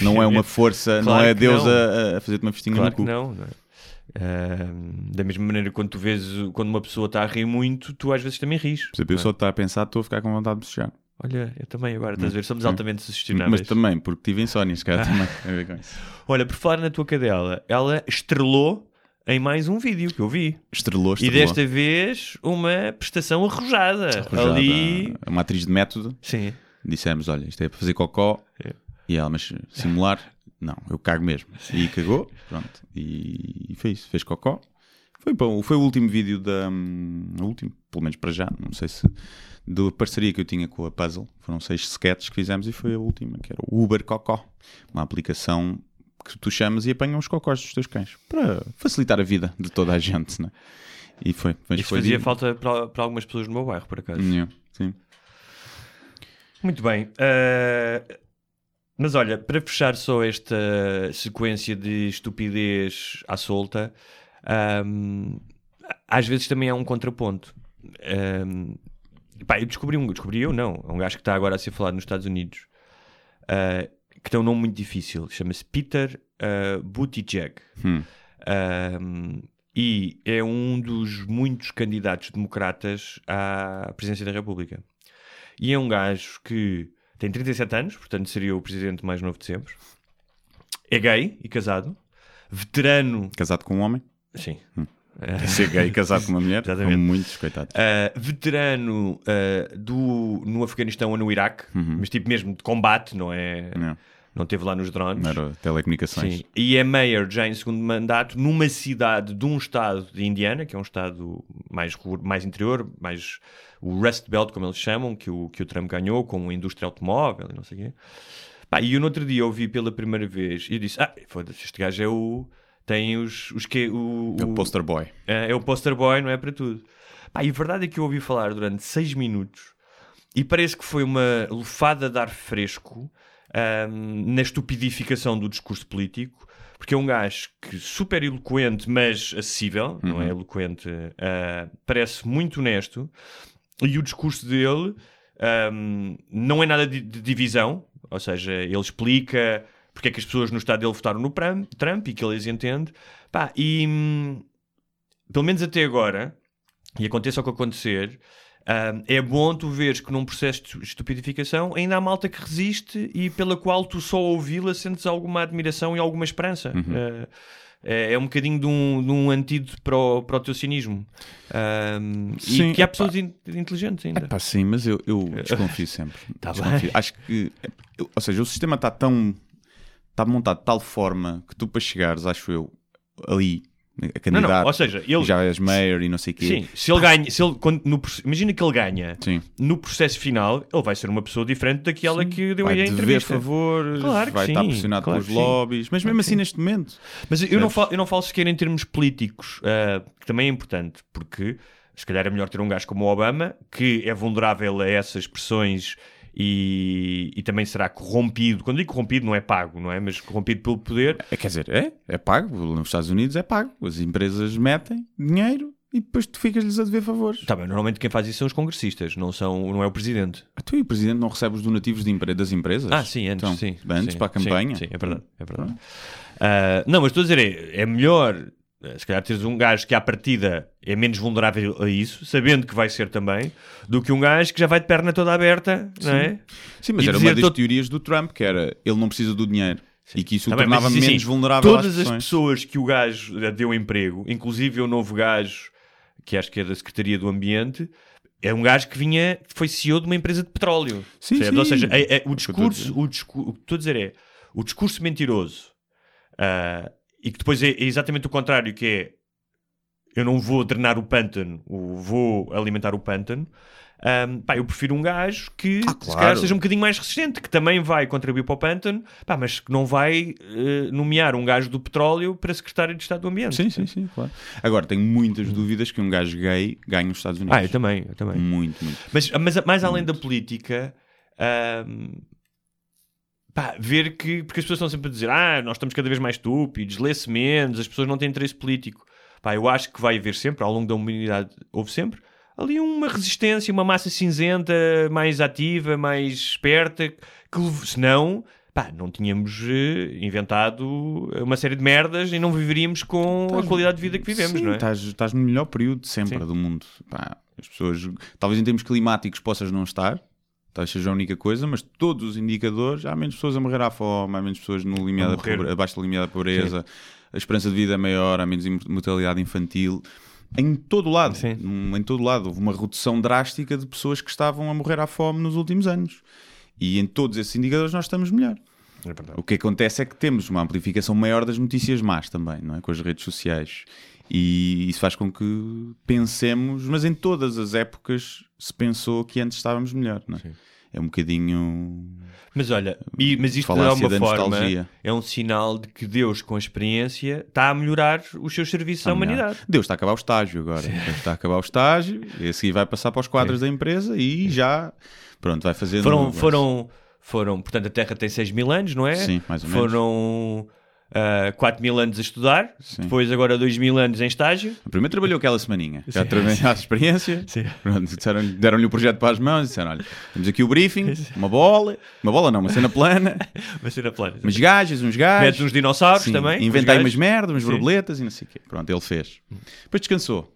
Não é uma força, não Claro é que Deus não. a, a fazer-te uma festinha Claro no cu. não, não é? Ahm, da mesma maneira, quando tu vês quando uma pessoa está a rir muito, tu às vezes também ris. Por exemplo, eu não é? só estou a pensar, estou a ficar com vontade de bocejar. Olha, eu também agora, estás a ver? Somos Sim. altamente sugestionáveis. Mas também, porque tive insónias, cara, também tem a ver com isso. Olha, por falar na tua cadela, ela estrelou em mais um vídeo que eu vi. Estrelou, E estrelou. desta vez uma prestação arrojada. Arrojada. Ali. Uma atriz de método. Sim. Dissemos, olha, isto é para fazer cocó. É. E ela, mas simular? Não, eu cago mesmo. E cagou, pronto. E, e foi isso, fez cocó. Foi, bom, foi o último vídeo da. hum, o último, pelo menos para já, não sei se. Da parceria que eu tinha com a Puzzle. Foram seis sketches que fizemos e foi a última, que era o Uber Cocó. Uma aplicação que tu chamas e apanham os cocós dos teus cães. Para facilitar a vida de toda a gente, né? E foi. Mas Isso foi fazia di- falta para, para algumas pessoas no meu bairro, por acaso. Yeah, Sim. Muito bem. ah, mas olha, para fechar só esta sequência de estupidez à solta, ahm, às vezes também há um contraponto. Pá, eu descobri um, descobri eu não, é um gajo que está agora a ser falado nos Estados Unidos, ah, que tem um nome muito difícil, chama-se Peter uh, Buttigieg. Hum. Um, e é um dos muitos candidatos democratas à presidência da República. E é um gajo que tem 37 anos, portanto seria o presidente mais novo de sempre. É gay e casado. Veterano. Casado com um homem? Sim. Ser gay e casado com uma mulher? Exatamente. Como muitos, coitados. Uh, veterano uh, do, no Afeganistão ou no Iraque, mas tipo mesmo de combate, não é? Não. Não teve lá nos drones. Não era telecomunicações. Sim. E é mayor já em segundo mandato numa cidade de um estado de Indiana, que é um estado mais, mais interior, mais o Rust Belt, como eles chamam, que o, que o Trump ganhou, com a indústria automóvel e não sei o quê. Pá, e eu no outro dia ouvi pela primeira vez e eu disse: Ah, foda-se, este gajo é o. Tem os. os que, o, É o poster boy. é, é o poster boy, não é para tudo. Pá, e a verdade é que eu ouvi falar durante seis minutos e parece que foi uma lufada de ar fresco ahm, na estupidificação do discurso político, porque é um gajo que super eloquente, mas acessível, não é eloquente, ah, parece muito honesto, e o discurso dele ahm, não é nada de, de divisão, ou seja, ele explica porque é que as pessoas no estado dele votaram no Trump e que ele as entende. Pá, e hum, pelo menos até agora, e aconteça o que acontecer, hum, é bom tu veres que num processo de estupidificação ainda há malta que resiste e pela qual tu só ouvi-la sentes alguma admiração e alguma esperança. Uh, é, um bocadinho de um, de um antídoto para o, para o teu cinismo. Hum, Sim, e que há pessoas in- inteligentes ainda. Sim, mas eu, eu desconfio sempre. Tá Desconfio. bem. Acho que, ou seja, o sistema está tão. Está montado de tal forma que tu, para chegares, acho eu, ali, a Não, candidato, não, ou seja, ele. já és mayor e não sei o quê. Sim, se ele ganha, se ele, quando, no imagina que ele ganha Sim. no processo final, ele vai ser uma pessoa diferente daquela que deu Vai aí a entrevista. favores, Claro que vai sim, estar pressionado claro pelos sim. lobbies, mas mesmo assim neste momento. Mas eu não, falo, eu não falo sequer em termos políticos, ah, que também é importante, porque se calhar é melhor ter um gajo como o Obama, que é vulnerável a essas pressões e, e também será corrompido. Quando digo corrompido, não é pago, não é? Mas corrompido pelo poder. É, quer dizer, é, é pago. Nos Estados Unidos é pago. As empresas metem dinheiro e depois tu ficas-lhes a dever favores. Tá bem, normalmente quem faz isso são os congressistas, não, são, não é o presidente. Tu e o presidente não recebe os donativos de empre- das empresas? Ah, sim, antes, Então, sim. Antes sim, para a campanha? Sim, sim, é verdade. É verdade. Ah, não, mas estou a dizer, é, é melhor, eh, se calhar, teres um gajo que à partida é menos vulnerável a isso, sabendo que vai ser também, do que um gajo que já vai de perna toda aberta, não é? Sim, mas E era uma das todo- teorias do Trump, que era ele não precisa do dinheiro. E que isso Tá o bem, mas tornava isso, menos assim, vulnerável Todas as pessoas que o gajo deu emprego, inclusive o novo gajo, que acho que é da Secretaria do Ambiente, é um gajo que vinha, foi CEO de uma empresa de petróleo. Sim, sim. Ou seja, é- é- o discurso, o, discu- o que estou a dizer é o discurso mentiroso ah, e que depois é, é exatamente o contrário, que é eu não vou drenar o pântano, vou alimentar o pântano. Ahm, pá, eu prefiro um gajo que Ah, se claro. calhar seja um bocadinho mais resistente, que também vai contribuir para o pântano, pá, mas que não vai eh, nomear um gajo do petróleo para secretário de Estado do Ambiente. Sim, sim, sim, claro. Agora, tenho muitas dúvidas que um gajo gay ganhe os Estados Unidos. Ah, eu também, eu também. Muito, muito. Mas, mas mais além da política, ahm, pá, ver que. Porque as pessoas estão sempre a dizer, ah, nós estamos cada vez mais estúpidos, lê-se menos, as pessoas não têm interesse político. Pá, eu acho que vai haver sempre, ao longo da humanidade, houve sempre, ali uma resistência, uma massa cinzenta mais ativa, mais esperta, que senão. Pá, não tínhamos eh, inventado uma série de merdas e não viveríamos com a qualidade de vida que vivemos, Sim, não é? Estás, estás no melhor período de sempre Sim. do mundo. Pá, as pessoas, talvez em termos climáticos possas não estar, talvez seja a única coisa, mas todos os indicadores, há menos pessoas a morrer à fome, há menos pessoas no limiar da morrer. pobre- abaixo da limiar da pobreza, a esperança de vida é maior, há menos mortalidade infantil. Em todo o lado, Sim. Em todo lado, houve uma redução drástica de pessoas que estavam a morrer à fome nos últimos anos. E em todos esses indicadores nós estamos melhor. É. O que acontece é que temos uma amplificação maior das notícias más também, não é? Com as redes sociais. E isso faz com que pensemos, mas em todas as épocas se pensou que antes estávamos melhor, não é? É um bocadinho. Mas olha, e- mas isto de Falácia alguma da forma nostalgia. é um sinal de que Deus, com a experiência, está a melhorar os seus serviços à humanidade. Deus está a acabar o estágio agora. Deus está a acabar o estágio, e seguir vai passar para os quadros da empresa e já. Pronto, vai fazer. Foram, foram, foram, portanto, a Terra tem 6 mil anos, não é? Sim, mais ou menos. Foram ah, 4 mil anos a estudar, Sim. depois agora 2 mil anos em estágio. Primeiro trabalhou aquela semaninha, já trabalhou a experiência, Sim. Deram-lhe o projeto para as mãos e disseram: olha, temos aqui o briefing, uma bola, uma bola não, uma cena plana, Vai ser a plana. umas gajas, uns gajos. Metes uns dinossauros Sim, também. Inventei uns umas merdas, umas Sim. borboletas e não sei o quê. Pronto, ele fez. Depois descansou.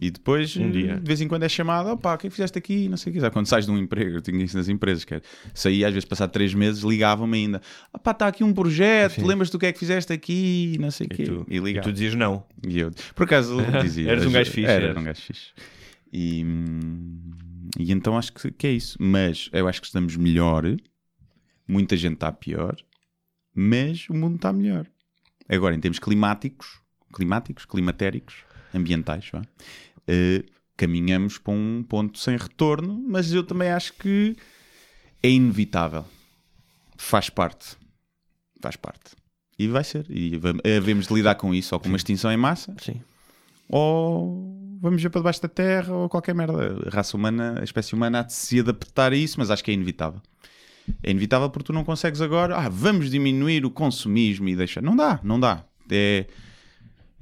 E depois, Um dia. de vez em quando é chamado, opá, o que é que fizeste aqui? Não sei o. Sabe, Quando sais de um emprego, eu tinha isso nas empresas, que era, saía às vezes passado três meses, ligavam-me ainda. Opá, está aqui um projeto, lembras-te do que é que fizeste aqui? Não sei o quê. E tu, E e tu dizias não. E eu, por acaso, dizia. Eras um gajo fixe, Era, era um gajo fixe. E, hum, e então acho que, que é isso. Mas eu acho que estamos melhor. Muita gente está pior. Mas o mundo está melhor. Agora, em termos climáticos, climáticos, climatéricos, ambientais, eh, caminhamos para um ponto sem retorno. Mas eu também acho que é inevitável. Faz parte. Faz parte. E vai ser. E havemos de lidar com isso, ou com uma extinção em massa, Sim. ou vamos ver para debaixo da terra, ou qualquer merda. A raça humana, a espécie humana há de se adaptar a isso, mas acho que é inevitável. É inevitável porque tu não consegues agora, ah, vamos diminuir o consumismo e deixar. Não dá, não dá. É,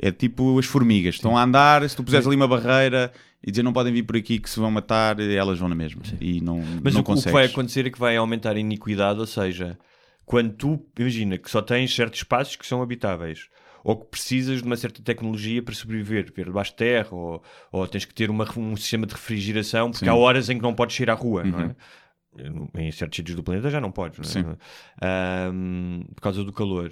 é tipo as formigas, estão a andar, se tu puseres ali uma barreira e dizer não podem vir por aqui que se vão matar, elas vão na mesma. E não, Mas não o, que- o que consegues. vai acontecer é que vai aumentar a iniquidade, ou seja, quando tu, imagina, que só tens certos espaços que são habitáveis, ou que precisas de uma certa tecnologia para sobreviver, viver debaixo de terra, ou, ou tens que ter uma- um sistema de refrigeração, porque Sim. Uhum. há horas em que não podes sair à rua, não é? Em certos sítios do planeta já não podes, não é? Sim. Ahm, por causa do calor.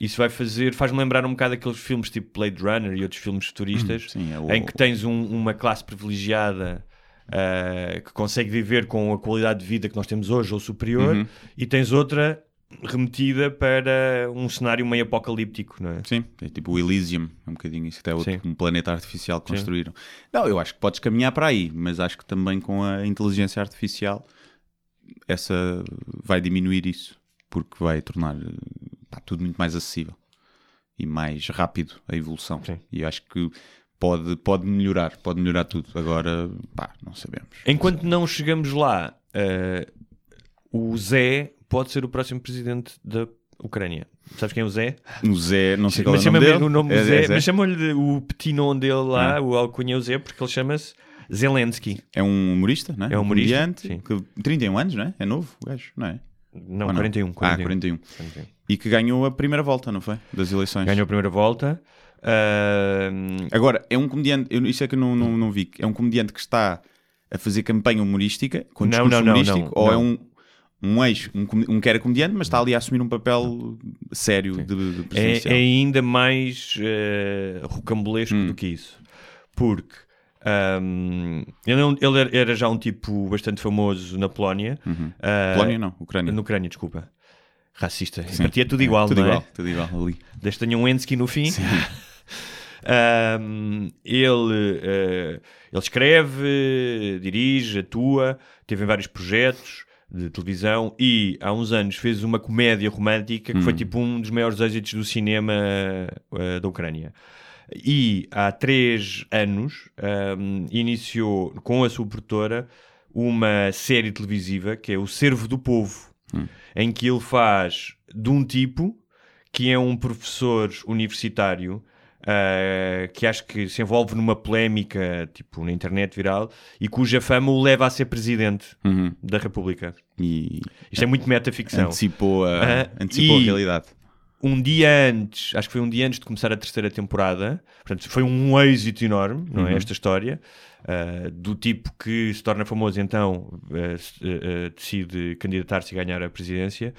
Isso vai fazer, faz-me lembrar um bocado aqueles filmes tipo Blade Runner e outros filmes futuristas, Sim, é o- em que tens um- uma classe privilegiada ah, que consegue viver com a qualidade de vida que nós temos hoje ou superior, Uhum. e tens outra remetida para um cenário meio apocalíptico, não é? Sim, é tipo o Elysium, é um bocadinho isso, até outro, Sim. um planeta artificial que construíram. Não, eu acho que podes caminhar para aí, mas acho que também com a inteligência artificial essa vai diminuir isso, porque vai tornar pá, tudo muito mais acessível e mais rápido a evolução. Sim. E acho que pode, pode melhorar, pode melhorar tudo. Agora, pá, não sabemos. Enquanto não chegamos lá, ah, o Zé pode ser o próximo presidente da Ucrânia. Sabes quem é o Zé? O Zé, não sei qual é mas o nome dele. o nome É- Zé, é Zé. mas chamam-lhe de- o petit nome dele lá, Ah. o alcunha é o Zé, porque ele chama-se Zelensky. É um humorista, não é? É um humorista, comediante, que 31 anos, não é? É novo, o gajo, não é? Não, Ou 41, 41. Ah, 41. 41. E que ganhou a primeira volta, não foi? Das eleições. Ganhou a primeira volta. Ah, Agora, é um comediante, eu, isso é que eu não, não, não vi, é um comediante que está a fazer campanha humorística, com Não, discurso não, não, humorístico, não, ou é um, um ex, um, um que era comediante, mas está ali a assumir um papel sério de, de é, presidencial. é ainda mais eh, rocambolesco Hum. do que isso. Porque ele, é um- ele era- era já um tipo bastante famoso na Polónia. Ah, Polónia não, Ucrânia. Na Ucrânia, desculpa. Racista. Sim. Para ti é tudo igual, tudo não igual, é? tudo igual ali. Desde tenha um Ensky no fim. Ahm, ele, eh, ele escreve, dirige, atua, teve em vários projetos de televisão e há uns anos fez uma comédia romântica que foi tipo um dos maiores êxitos do cinema eh, da Ucrânia. E há três anos ahm, iniciou com a sua produtora uma série televisiva que é O Servo do Povo, em que ele faz de um tipo que é um professor universitário ah, que acho que se envolve numa polémica tipo na internet viral e cuja fama o leva a ser presidente Uhum. da República. E Isto é muito metaficção. antecipou, a, Ah, antecipou a e- realidade. Um dia antes, acho que foi um dia antes de começar a terceira temporada, portanto, foi um êxito enorme, não é? Uhum. Esta história, uh, do tipo que se torna famoso, então uh, uh, decide candidatar-se e ganhar a presidência.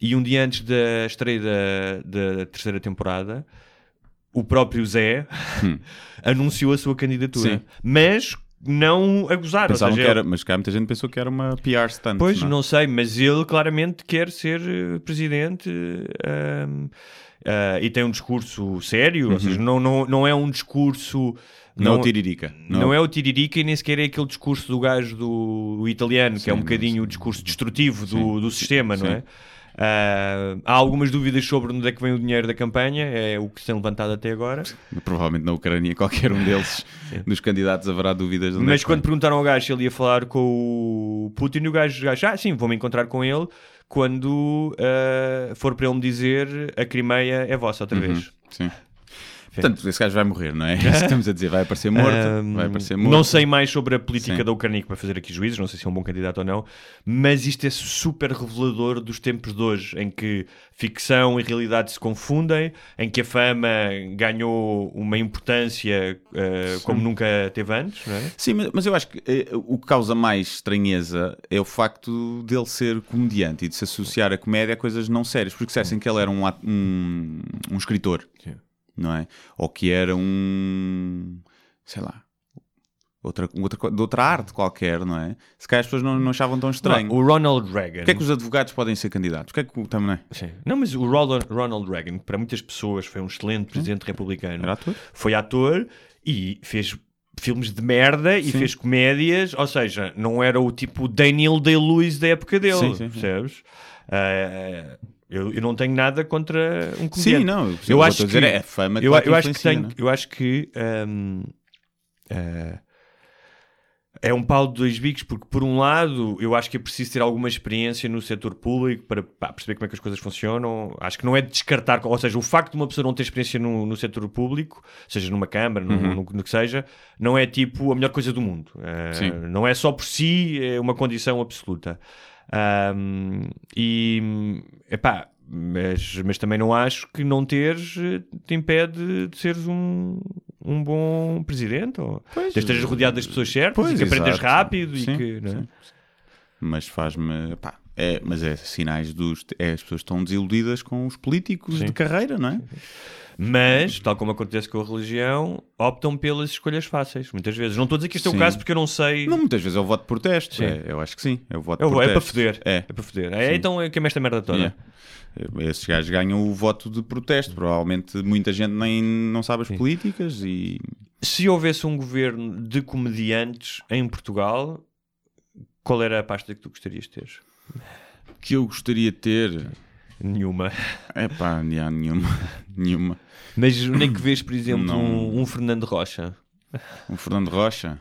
E um dia antes da estreia da, da terceira temporada, o próprio Zé anunciou a sua candidatura, Hum. Sim. mas não a gozar. Pensavam seja, que era, mas cá muita gente pensou que era uma PR stunt. Pois, não é? não sei, mas ele claramente quer ser eh, presidente ehm, eh, e tem um discurso sério, ou seja, não, não, não é um discurso. Uhum. Não, é o Tiririca. Não, é o Tiririca e nem sequer é aquele discurso do gajo do, italiano, que é um Sim, bocadinho o discurso destrutivo do, Sim, do sistema, não sim. é? Ah, há algumas dúvidas sobre onde é que vem o dinheiro da campanha, é o que se tem levantado até agora. Provavelmente na Ucrânia, qualquer um deles, dos candidatos, haverá dúvidas. é Mas que quando perguntaram ao gajo se ele ia falar com o Putin, o gajo, o gajo ah, sim, vou-me encontrar com ele quando ah, for para ele me dizer a Crimeia é vossa outra vez. Uhum, Sim. Portanto, esse gajo vai morrer, não é? Isso estamos a dizer. Vai aparecer morto. Ahm, vai aparecer morto. Não sei mais sobre a política Sim. da Ucrânia para fazer aqui juízos, não sei se é um bom candidato ou não, mas isto é super revelador dos tempos de hoje, em que ficção e realidade se confundem, em que a fama ganhou uma importância ah, como nunca teve antes, não é? Sim, mas, mas eu acho que eh, o que causa mais estranheza é o facto dele ser comediante e de se associar a comédia a coisas não sérias. Porque se que ele era um, um, um escritor, não é? Ou que era um. sei lá. Outra, outra, de outra arte qualquer, não é? Se calhar as pessoas não, não achavam tão estranho. O Ronald Reagan. Porquê é que os advogados podem ser candidatos? Porquê é que também não é? Sim. Não, mas o Ronald, Ronald Reagan, para muitas pessoas foi um excelente presidente republicano, Era ator? foi ator e fez filmes de merda e Sim. fez comédias, ou seja, não era o tipo Daniel Day-Lewis da época dele, Sim, sim, percebes? Ah, eu, eu não tenho nada contra um comediante. Sim, não. Eu o acho estou a dizer que- é a fama eu, eu acho que tenho, é? eu acho que hum, ah, é um pau de dois bicos, porque por um lado eu acho que é preciso ter alguma experiência no setor público para pá, perceber como é que as coisas funcionam. Acho que não é de descartar, ou seja, o facto de uma pessoa não ter experiência no, no setor público, seja numa Câmara, no, Uhum. no- no que seja, não é tipo a melhor coisa do mundo. Sim. não é só por si, é uma condição absoluta. Ahm, e epá, mas, mas também não acho que não teres eh, te impede de seres um, um bom presidente ou Pois, de estejas rodeado das pessoas certas Pois, e que aprendas exato. rápido Sim, e que é? sim. Mas faz-me. pá, É, mas é sinais dos. É, as pessoas estão desiludidas com os políticos Sim. de carreira, não é? Mas, tal como acontece com a religião, optam pelas escolhas fáceis, muitas vezes. Não estou a dizer que este é o Sim. caso porque eu não sei. Não, muitas vezes é o voto de protesto. Sim. É, eu acho que sim. É o voto É, de o- é para foder. É. É para foder. É, Sim. então é que é esta merda toda. Yeah. Esses gajos ganham o voto de protesto. Provavelmente muita gente nem não sabe as políticas e. Se houvesse um governo de comediantes em Portugal, qual era a pasta que tu gostarias de ter? Que eu gostaria de ter. Nenhuma. É pá, não há nenhuma. nenhuma. Mas nem que vês, por exemplo, Não. um, um Fernando Rocha Um Fernando Rocha?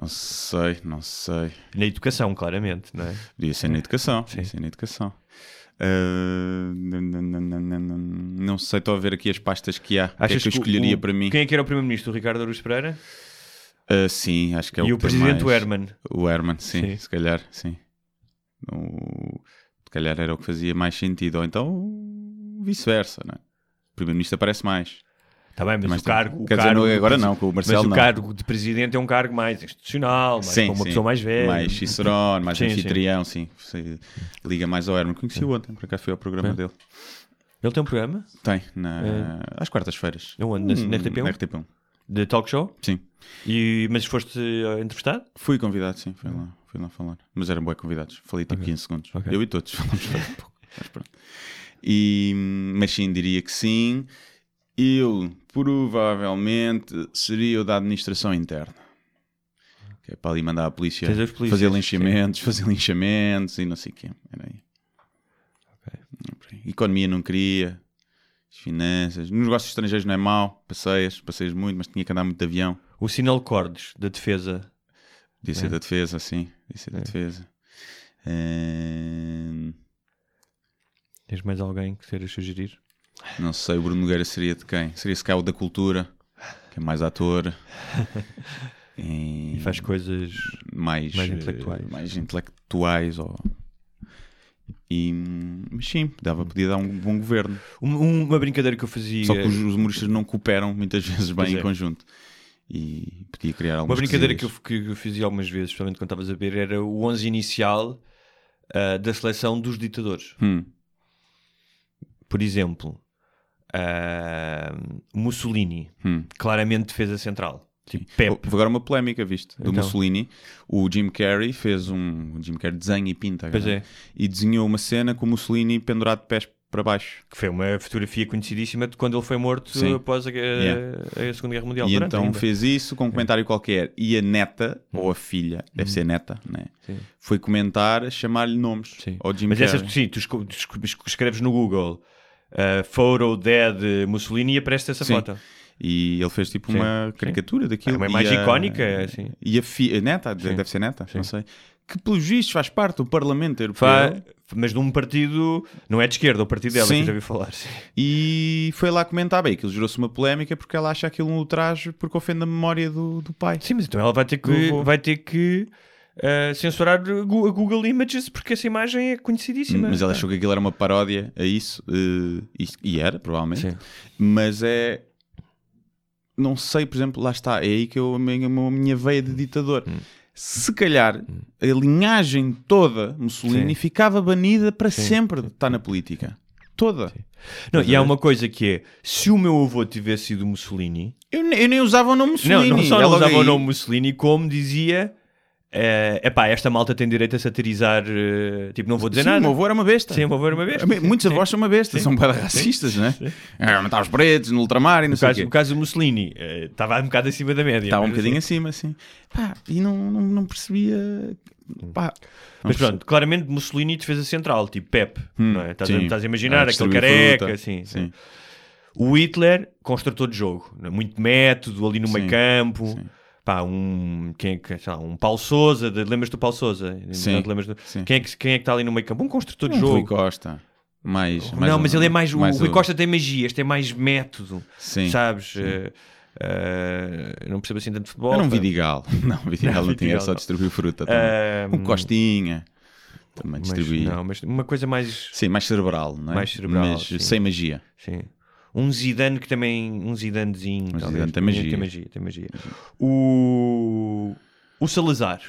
Não sei, não sei. na educação, claramente, não é? Podia ser na educação. Sim. Ser na educação. Ah, não, sei, estou a ver aqui as pastas que há. O que é que eu o- escolheria o- para mim? Quem é que era o primeiro-ministro? O Ricardo Aruz Pereira? Ah, sim, acho que é e o o que tem presidente mais- o Herman. O Herman, sim, Sim. se calhar, sim. O- Se calhar era o que fazia mais sentido. Ou então vice-versa, não é? O primeiro-ministro aparece mais. Está bem, mas Mais o cargo. o Quer cargo agora não, com o Marcelo Mas o cargo de presidente é um cargo mais institucional, mais Sim, para uma sim. pessoa mais velha. Mais Cicerone, mais Sim, sim. anfitrião, sim. Se- Liga mais ao Herman. Conheci ontem, por acaso fui ao programa É. dele. Ele tem um programa Tem, na... às quartas-feiras. É? Na- na RTP1? Na RTP1. de talk show, Sim. e, mas foste eh, entrevistado? Fui convidado, sim, fui lá, fui lá falar. Mas eram bem convidados. Falei tipo 15 segundos. Ok. Eu e todos falamos pouco. Mas, pronto. E, mas sim, diria que sim. Eu provavelmente seria o da administração interna. Que é para ali mandar a polícia polícias, fazer linchamentos, fazer linchamentos e não sei o quê. Era aí. Aí. Economia não queria. As finanças. Nos negócios estrangeiros não é mau. Passeias, passeias muito, mas tinha que andar muito de avião. O sinal Cordes, da defesa. Podia ser É. da defesa, sim. Podia ser da defesa. Ahn, Tens mais alguém que queiras sugerir? não sei, o Bruno Nogueira seria de quem? Seria se o da cultura, que é mais ator. E E faz coisas mais, mais eh, intelectuais. mais intelectuais ou... E, mas sim, dava, podia dar um bom governo. Um- uma brincadeira que eu fazia. Só que os, os humoristas não cooperam muitas vezes bem Pois em é. conjunto. E podia criar Uma algumas brincadeira que eu, que eu fazia algumas vezes, especialmente quando estavas a ver, era o 11 inicial ah, da seleção dos ditadores. Hum, Por exemplo, ah, Mussolini, hum. claramente defesa central. Tipo agora uma polémica, viste? Do Então. Mussolini. O Jim Carrey fez um. O Jim Carrey desenha e pinta. Pois cara. é. E desenhou uma cena com o Mussolini pendurado de pés para baixo. Que foi uma fotografia conhecidíssima de quando ele foi morto Sim. após a, Yeah. a Segunda Guerra Mundial. e Durante então ainda. fez isso com um comentário qualquer. E a neta, ou a filha, deve ser neta, né? Sim. Foi comentar, chamar-lhe nomes Sim. ao Jim Mas Carrey. essas, sim, tu escreves no Google uh, photo dead Mussolini e aparece essa Sim. foto. E ele fez tipo Sim, uma caricatura daquilo. É uma imagem a- icónica, é assim. E a, fi... a neta, deve ser neta, não sei. Que pelos vistos faz parte do Parlamento Europeu. Fa- Mas de um partido, não é de esquerda, é o partido dela, Sim. que já ouvi falar. Sim. E foi lá comentar, bem, aquilo gerou-se uma polémica porque ela acha aquilo um ultraje porque ofende a memória do, do pai. Sim, mas então ela vai ter que, vai ter que uh, censurar a Google Images porque essa imagem é conhecidíssima. Mas ela achou que aquilo era uma paródia a isso, eh, e, e era, provavelmente. Sim. Mas é. Não sei, por exemplo, lá está, é aí que eu a minha, a minha veia de ditador. Hum. Se calhar a linhagem toda Mussolini Sim. ficava banida para Sim. sempre de estar na política. Toda. Não, e há uma coisa que é: se o meu avô tivesse sido Mussolini, Eu, ne- eu nem usava o nome Mussolini. não, não só É não logo usava o nome Mussolini, como dizia. É epá, esta malta tem direito a satirizar. eh, tipo, não vou dizer Sim, nada. o meu avô era uma besta. Sim, o meu avô era uma besta. Muitos avós são uma besta, Sim. são para racistas, é? Ah, matar os pretos no ultramar e não No sei caso, quê. no caso do Mussolini, eh, estava um bocado acima da média. Estava um mas bocadinho assim- acima, assim. Pá, e não, não, não percebia. Pá, Mas pronto, claramente Mussolini defesa central, tipo Pep, Hum, não é? Estás, a, sim. estás a imaginar A aquele careca, fruta. assim. Sim. O Hitler, construtor de jogo, é? muito método ali no Sim, meio campo. sim. Pá, um, quem é que, sei lá, um Paulo Souza, de- lembras do Paulo Souza? Sim, Não lembras do- sim. Quem, é que, quem é que está ali no meio campo? Um construtor de Um jogo. Rui Costa. Mais, mais não, um- mas ele é mais. o Rui Costa tem magia, este é mais método, Sim. sabes? Eh, eh, eu não percebo assim tanto de futebol. Era um. Vidigal. Não, Vidigal não, tinha, Vidigal era só não. distribuir fruta. Ah, um Costinha. Também distribuía. não, mas uma coisa mais. Sim, mais cerebral, não é? Mais cerebral, Mas sim. sem magia. Sim. Um Zidane que também. Um Zidanezinho. Um talvez, Zidane tem magia. Tem magia, tem magia. O. O Salazar.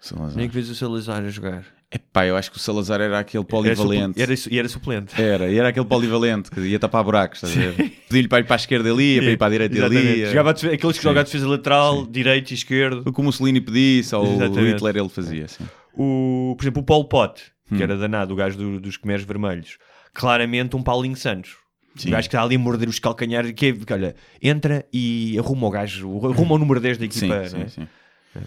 Salazar. Nem que vês o Salazar a jogar. Epá, eu acho que o Salazar era aquele Era, polivalente. supl- era, su- e era suplente. Era, e era aquele polivalente que ia tapar buracos, estás a ver? Pedi-lhe para ir para a esquerda ali, para ir para a direita Exatamente. ali. Jogava a defe- aqueles que Sim. a defesa lateral, direito e esquerdo. O que o Mussolini pedisse, ou o Exatamente. Hitler ele fazia. Sim. O, por exemplo, o Paulo Pote, Hum. que era danado, o gajo do- dos Comeres Vermelhos. Claramente um Paulinho Santos. Sim. O gajo que está ali a morder os calcanhares, que é, que, olha, entra e arruma o gajo, arruma o número 10 da Sim, equipa. sim, não é? sim.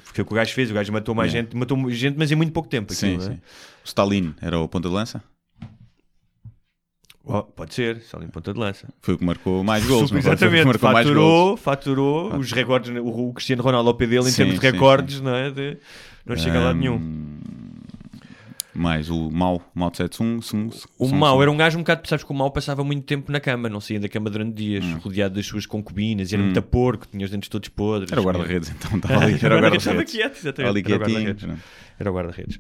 Porque o que o gajo fez, o gajo matou mais Yeah. gente, matou gente, mas em muito pouco tempo. Sim, aquilo, não é? sim. O Stalin era o ponta de lança? Oh, pode ser, em ponta de lança. Foi o que marcou mais gols. Exatamente, marcou mais faturou, faturou os recordes, o, Cristiano Ronaldo ao pé dele em Sim, termos de sim, recordes, não é? De- não chega lado Ahm, nenhum. Mais o Mao, Mao Tse Tung. Sung, O Mau era um gajo um bocado, sabes que o Mau passava muito tempo na cama, não saía da cama durante dias, rodeado das suas concubinas, e era muito porco, tinha os dentes todos podres. Hum. Era o guarda-redes, então. Estava ali, era o guarda-redes estava quieto, ali exatamente. Era o quietinho. Era o guarda-redes.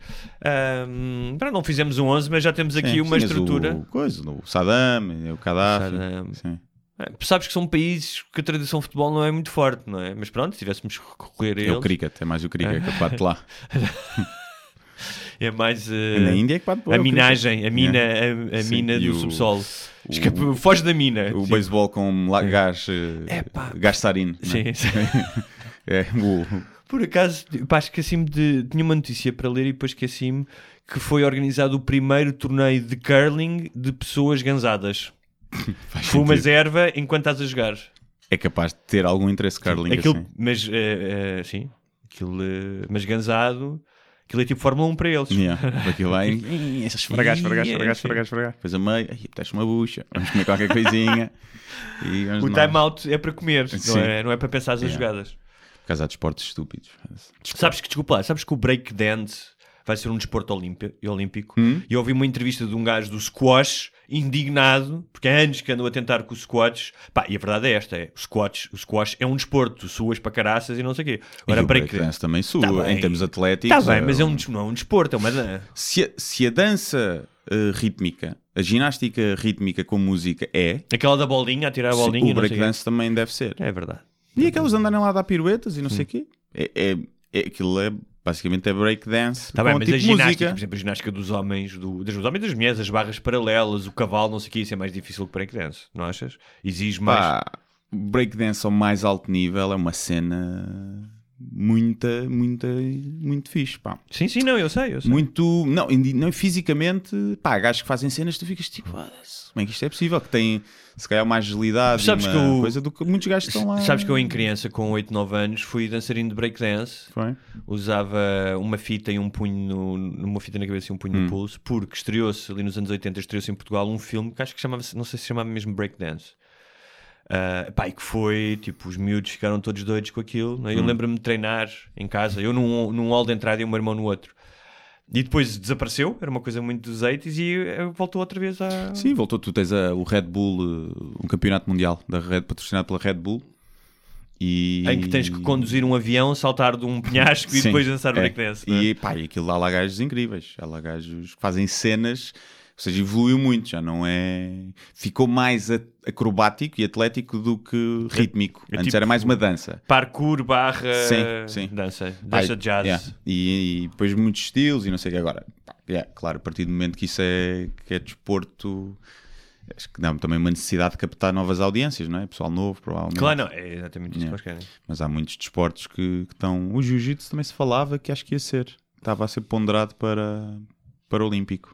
Pronto, não fizemos um 11, mas já temos aqui Sim, uma estrutura. O, coisa, o Saddam, o Gaddafi. Saddam. Sim. Ah, Sabes que são países que a tradição de futebol não é muito forte, não é? Mas pronto, se tivéssemos que recorrer a É eles, o cricket, é mais o cricket que bate lá. é mais eh, Na Índia é que bate boa, a é o minha, a mina, a, a Sim, mina do o- subsolo. Escapa- foge da mina. O Sim. beisebol com la- gás, Epá. gás sarin. Sim, sim. É, o, Por acaso, pá, esqueci-me de. Tinha uma notícia para ler e depois esqueci-me que foi organizado o primeiro torneio de curling de pessoas gansadas. faz Fumas erva enquanto estás a jogar. É capaz de ter algum interesse curling Aquilo, assim. Mas, eh, eh, sim, aquilo, eh, mas gansado, aquilo é tipo Fórmula 1 para eles. Yeah. Aquilo vai esfregar, esfregar, esfregar, esfregar, esfregar. Depois a meio, aí apetece uma bucha, vamos comer qualquer coisinha. O time-out é para comer, não é, não é para pensar as Yeah. jogadas. Por causa de esportes estúpidos. Sabes que, desculpa lá, sabes que o break dance vai ser um desporto olímpi- olímpico? Hum? E eu ouvi uma entrevista de um gajo do squash indignado, porque há anos que andam a tentar com o squash. Pá, e a verdade é esta: é, o, squash, o squash é um desporto, suas para caraças e não sei o quê. Agora, o break breakdance também sua, Tá em termos atléticos. Está bem, mas é é um, não é um desporto, é uma. dan- Se a, se a dança eh, rítmica. A ginástica rítmica com música é. Aquela da bolinha, a tirar a bolinha. o e sei quê. breakdance também deve ser. É verdade. E aqueles andarem lá a dar piruetas e não sei o quê. É, é, é- aquilo é basicamente é breakdance. Tá bem, mas tipo a ginástica, música. por exemplo, a ginástica dos homens, do, dos homens e das mulheres, as barras paralelas, o cavalo, não sei o que, isso é mais difícil que breakdance, não achas? Exige mais. Pá, breakdance ao mais alto nível é uma cena muita, muita, muito fixe, pá. Sim, sim, não, eu sei, eu sei. Muito, não, não fisicamente, pá, gajos que fazem cenas, tu ficas tipo, "Ah, como é que isto é possível? Que têm, se calhar, mais agilidade Sabes e que uma eu- coisa do que muitos gajos estão lá. Sabes que eu em criança, com 8, 9 anos, fui dançarino de breakdance. Foi? Usava uma fita e um punho, no, numa fita na cabeça e um punho Hum. no pulso, porque estreou-se ali nos anos 80, estreou-se em Portugal um filme que acho que chamava-se, não sei se chamava mesmo Breakdance. Ah, pá, e que foi, tipo, os miúdos ficaram todos doidos com aquilo. não é? Eu Hum. lembro-me de treinar em casa, eu num, num hall de entrada e o meu irmão no outro. E depois desapareceu, era uma coisa muito dos 80 e eh, voltou outra vez a. Sim, voltou. Tu tens a- o Red Bull, uh, um campeonato mundial da Red, patrocinado pela Red Bull. E... Em que tens que conduzir um avião, saltar de um penhasco e depois dançar é. breakdance. é? E pá, e aquilo há lá gajos incríveis. Há lá gajos que fazem cenas. Ou seja, evoluiu muito, já não é. Ficou mais acrobático e atlético do que rítmico. é Antes tipo- era mais uma dança. Parkour barra Sim, sim. dança, dança jazz. yeah. E, e depois muitos estilos e não sei o que. Agora, yeah, claro, a partir do momento que isso é, que é desporto, acho que dá também uma necessidade de captar novas audiências, não é? Pessoal novo, provavelmente. Claro, não, é exatamente isso Yeah. que eles querem. Mas há muitos desportos que, que estão. O jiu-jitsu também se falava que acho que ia ser. Estava a ser ponderado para, para o Olímpico.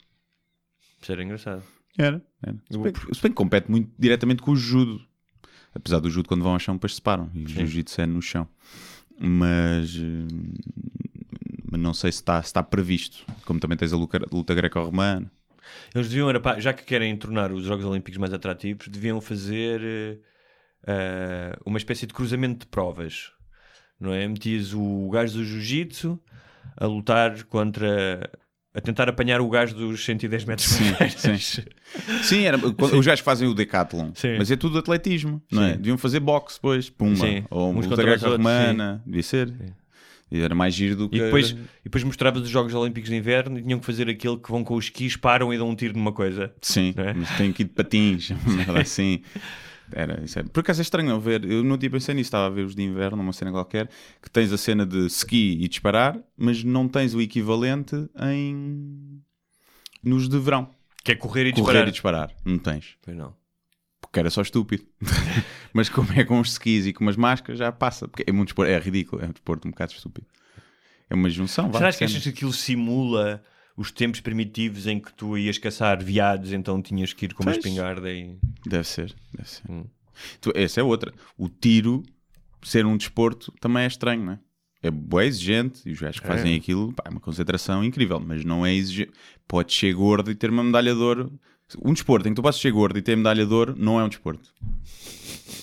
Isso era engraçado. Era. era. Se, bem, se bem que compete muito diretamente com o judo. Apesar do judo, quando vão ao chão, depois se separam. E o jiu-jitsu é no chão. Mas. hum, mas não sei se está, se está previsto. Como também tens a luta, luta greco-romana. Eles deviam, era, pá, já que querem tornar os Jogos Olímpicos mais atrativos, deviam fazer eh, uma espécie de cruzamento de provas. Não é? Metias o gajo do jiu-jitsu a lutar contra. A tentar apanhar o gajo dos 110 metros Sim, sim. Sim, era, quando- os gajos fazem o decathlon, Sim. mas é tudo atletismo, não é? Sim. Deviam fazer boxe depois, pumba, Sim, ou luta outros, greco-romana, devia ser. E era mais giro do que. E depois, e depois mostravas os Jogos Olímpicos de Inverno e tinham que fazer aquele que vão com os skis, param e dão um tiro numa coisa. Sim, é? mas tem que ir de patins, assim. Era, isso era. Por acaso é estranho eu ver, eu no dia pensei nisso, estava a ver os de inverno, uma cena qualquer, que tens a cena de ski e disparar, mas não tens o equivalente em nos de verão. Que é correr e Correr disparar. e disparar. Não tens. Pois não. Porque era só estúpido. mas como é com os skis e com umas máscaras, já passa. Porque é muito desporto, é ridículo, é um desporto um bocado estúpido. É uma junção, vá, Será que achas que aquilo simula os tempos primitivos em que tu ias caçar veados, então tinhas que ir com uma espingarda e. Deve ser, deve ser. Hum. Tu- essa é outra. O tiro, ser um desporto, também é estranho, não é? É bué exigente e os gajos que É. fazem aquilo, pá, é uma concentração incrível, mas não é exigente. Podes ser gordo e ter uma medalha de ouro. Um desporto em que tu podes ser gordo e ter medalha de ouro não é um desporto.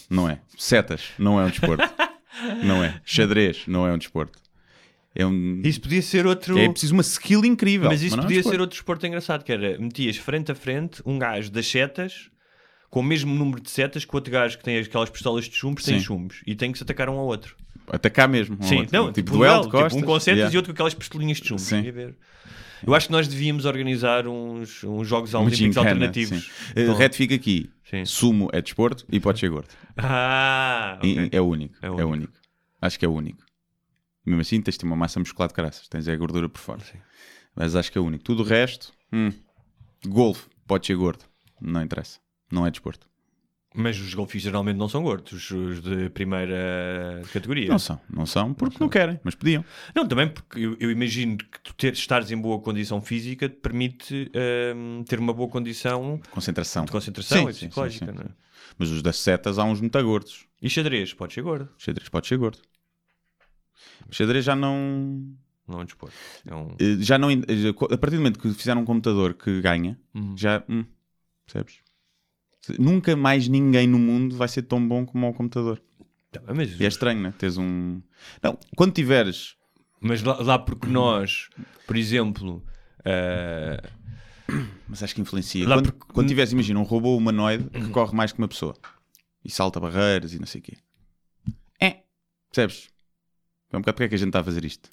Não é. Setas não é um desporto. não é. Xadrez não é um desporto. É um. Isso podia ser outro. É preciso uma skill incrível. Mas isso não é podia ser outro desporto engraçado, que era metias frente a frente um gajo das setas com o mesmo número de setas que o outro gajo que tem aquelas pistolas de chumbos tem chumbos e tem que se atacar um ao outro. Atacar mesmo. um Sim, outro. não, tipo, um duelo de tipo, costas. um com setas Yeah. e outro com aquelas pistolinhas de chumbo. Sim. Eu acho que nós devíamos organizar uns, uns jogos olímpicos alternativos. sim. Eh, Com- Retifica aqui. Sim. Sumo é desporto e pode ser gordo. Ah, E- ok. É o único. É É o o único. único. Acho que é o único. Mesmo assim, tens de ter uma massa muscular de caraças. Tens a gordura por fora. Mas acho que é o único. Tudo o resto, hum, golfe, pode ser gordo. Não interessa. Não é desporto. Mas os golfistas geralmente não são gordos, os de primeira categoria. Não são. Não são porque não, querem, mas podiam. Não, também porque eu, eu imagino que tu ter, estares em boa condição física te permite hum, ter uma boa condição Concentração. de concentração Sim, e sim, sim, psicológica. sim, não é? sim. Mas os das setas há uns muito gordos. E xadrez, pode ser gordo. Xadrez pode ser gordo. Xadrez já não. Não é um desporto. É um... eh, Já não. eh, A partir do momento que fizeram um computador que ganha, Uhum. já. Hum, percebes? Nunca mais ninguém no mundo vai ser tão bom como o computador. Tá bem, mas, E é estranho, né? Teres um. Não, quando tiveres. mas lá, lá porque nós, por exemplo, ah, Mas acho que influencia. Lá Quando, porque- quando tiveres, imagina, um robô humanoide que corre mais que uma pessoa e salta barreiras e não sei o quê. É. Percebes? É um bocado porque é que a gente está a fazer isto.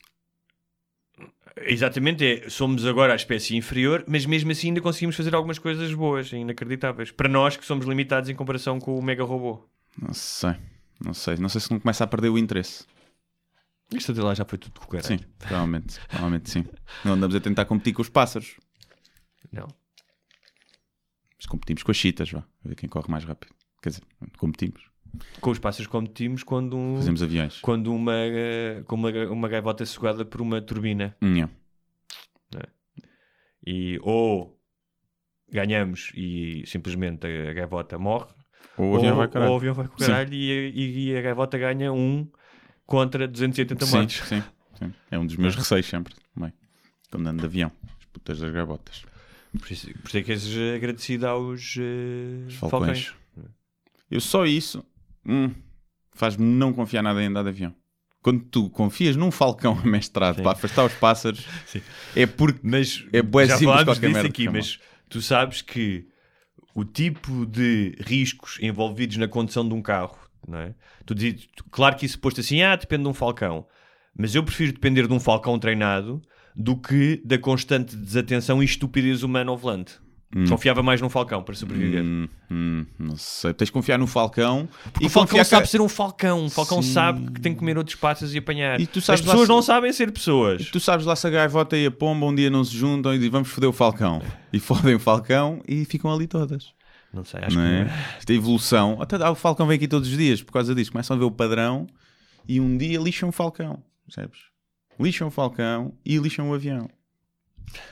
Exatamente, é, somos agora a espécie inferior, mas mesmo assim ainda conseguimos fazer algumas coisas boas, inacreditáveis. Para nós que somos limitados em comparação com o mega robô. Não sei, não sei. Não sei se não começa a perder o interesse. Isto até lá já foi tudo correto. Sim, provavelmente, provavelmente sim. Não andamos a tentar competir com os pássaros. Não. Mas competimos com as chitas, vá. A ver quem corre mais rápido. Quer dizer, competimos. Com os pássaros competimos quando, um, Fazemos aviões. quando uma, eh, com uma, uma gaivota é sugada por uma turbina. Não. E ou ganhamos e simplesmente a, gaivota morre, Ou o avião vai ou caralho. o avião vai caralho e, a- e- a gaivota ganha um contra 280 Sim, mortos. sim, sim. É um dos meus receios sempre. Também. Quando ando de avião. As putas das gaivotas. Por isso, por isso é que és agradecido aos Os falcões. falcões. Eu só isso hum, faz-me não confiar nada em andar de avião. Quando tu confias num falcão amestrado para afastar os pássaros, Sim. é porque Mas é bué já simples qualquer disso merda aqui, mas tu sabes que o tipo de riscos envolvidos na condução de um carro, não é? Tu dizes, claro que isso posto assim, ah, depende de um falcão. Mas eu prefiro depender de um falcão treinado do que da constante desatenção e estupidez humana ao volante. Confiava mais num falcão para sobreviver. Hum, hum, não sei. Tens de confiar no falcão o e falcão confiar sabe que... ser um falcão. O falcão Sim. sabe que tem que comer outros pássaros e apanhar. E As pessoas se- não sabem ser pessoas. Tu sabes lá se a gaivota e a pomba um dia não se juntam e dizem vamos foder o falcão. E fodem o falcão e ficam ali todas. Não sei, acho Não que é? é. Esta evolução. Até, ah, o falcão vem aqui todos os dias por causa disso. Começam a ver o padrão e um dia lixam o falcão. Percebes? Lixam o falcão e lixam o avião.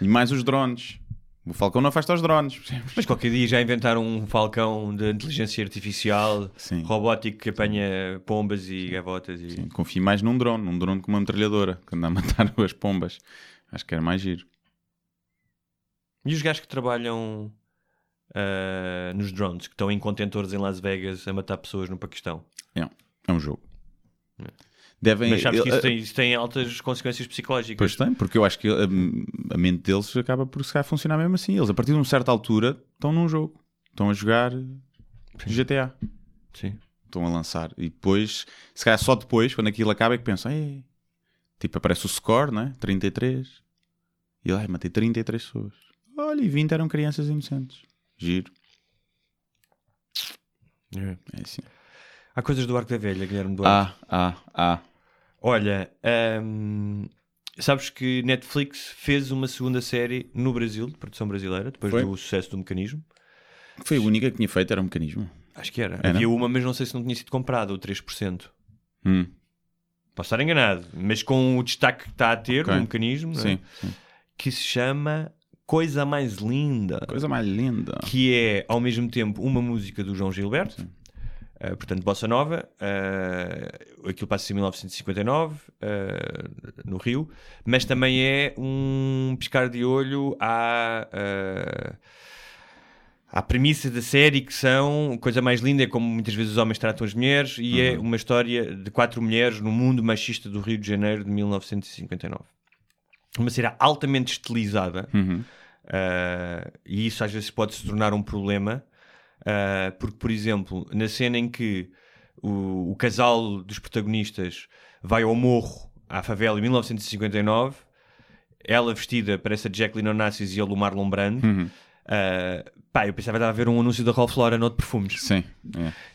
E mais os drones. O falcão não afasta os drones. Mas qualquer dia já inventaram um falcão de inteligência artificial Sim. robótico que apanha pombas e gavotas. E... Sim, confio mais num drone. Num drone com uma metralhadora. Que anda a matar as pombas. Acho que era mais giro. e os gajos que trabalham ah, nos drones, que estão em contentores em Las Vegas a matar pessoas no Paquistão. É um jogo. Devem, Mas sabes que isso tem, isso tem altas consequências psicológicas. Pois tem, porque eu acho que a, a mente deles acaba por se calhar funcionar mesmo assim. Eles, a partir de uma certa altura, estão num jogo. Estão a jogar GTA. Sim. Estão a lançar. E depois, se calhar só depois, quando aquilo acaba, é que pensam, "Ei", tipo, aparece o score, né? 33. E ai, matei 33 pessoas. Olha, e 20 eram crianças inocentes. Giro. É. É assim. Há coisas do Arco da Velha, Guilherme Duarte. Ah, ah, ah. Olha, hum, sabes que Netflix fez uma segunda série no Brasil, de produção brasileira, depois Foi? do sucesso do mecanismo. Foi a única que tinha feito, era um mecanismo. Acho que era. Era? Havia uma, mas não sei se não tinha sido comprada, o 3%. Hum, Posso estar enganado, mas com o destaque que está a ter Ok. no mecanismo, não é? sim, sim. que se chama Coisa Mais Linda, Coisa mais linda. que é ao mesmo tempo uma música do João Gilberto, eh, portanto, Bossa Nova, uh, aquilo passa-se em 1959, eh, no Rio, mas também é um piscar de olho à. eh, à premissa da série que são coisa mais linda é como muitas vezes os homens tratam as mulheres e é uma história de quatro mulheres no mundo machista do Rio de Janeiro de 1959 uma série altamente estilizada Uhum. uh, e isso às vezes pode se tornar um problema uh, porque por exemplo na cena em que o, o casal dos protagonistas vai ao morro à favela em 1959 ela vestida parece a Jacqueline Onassis e ele o Marlon Brando Uhum. uh, pá, eu pensava que estava a ver um anúncio da Ralph Lauren ou de perfumes Sim,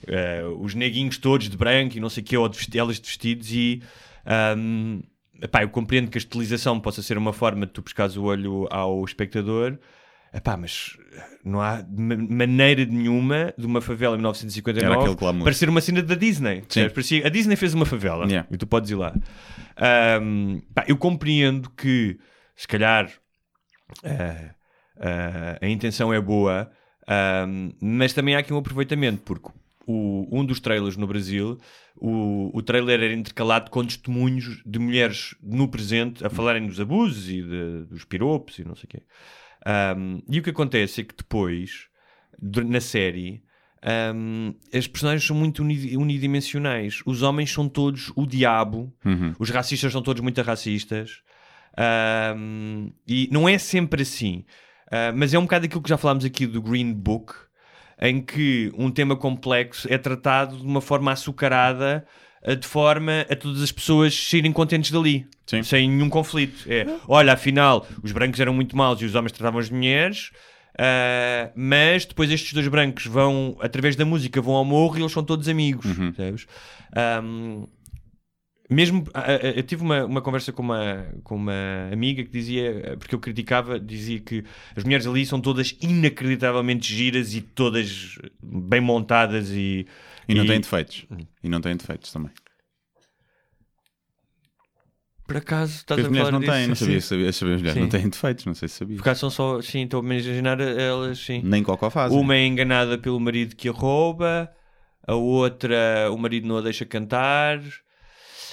é. Uh, os neguinhos todos de branco e não sei o que, ou de elas de vestidos e um, eu compreendo que a estilização possa ser uma forma de tu pescares o olho ao espectador epá, mas não há ma- maneira nenhuma de uma favela em Era 1959 aquele glamour. parecer uma cena da Disney? Parecia- a Disney fez uma favela Yeah. e tu podes ir lá Um, pá, eu compreendo que se calhar ah, ah, a intenção é boa, ahm, mas também há aqui um aproveitamento, porque o- um dos trailers no Brasil, o, o trailer era intercalado com testemunhos de mulheres no presente a falarem dos abusos e de- dos piropos e não sei o quê. Ahm, e o que acontece é que depois, na série, ahm, as personagens são muito uni- unidimensionais. Os homens são todos o diabo, Uhum. os racistas são todos muito racistas. Ahm, e não é sempre assim. Ah, mas é um bocado aquilo que já falámos aqui do Green Book, em que um tema complexo é tratado de uma forma açucarada de forma a todas as pessoas saírem contentes dali, Sim. sem nenhum conflito. É, olha, afinal, os brancos eram muito maus e os homens tratavam as mulheres. ah, mas depois estes dois brancos vão, através da música, vão ao morro e eles são todos amigos. percebes? Ahm, mesmo ah, ah, eu tive uma, uma conversa com uma, com uma amiga que dizia, porque eu criticava, dizia que as mulheres ali são todas inacreditavelmente giras e todas bem montadas e. E não têm defeitos. E não têm defeitos também. Por acaso estás Porque a mulheres falar não têm, disso? não sabia, sabia, sabia, as mulheres Sim. não têm defeitos, não sei se sabia. Por acaso são só, sim, estou a imaginar elas, sim. Nem cocó fazem. Uma é enganada pelo marido que a rouba, a outra, o marido não a deixa cantar.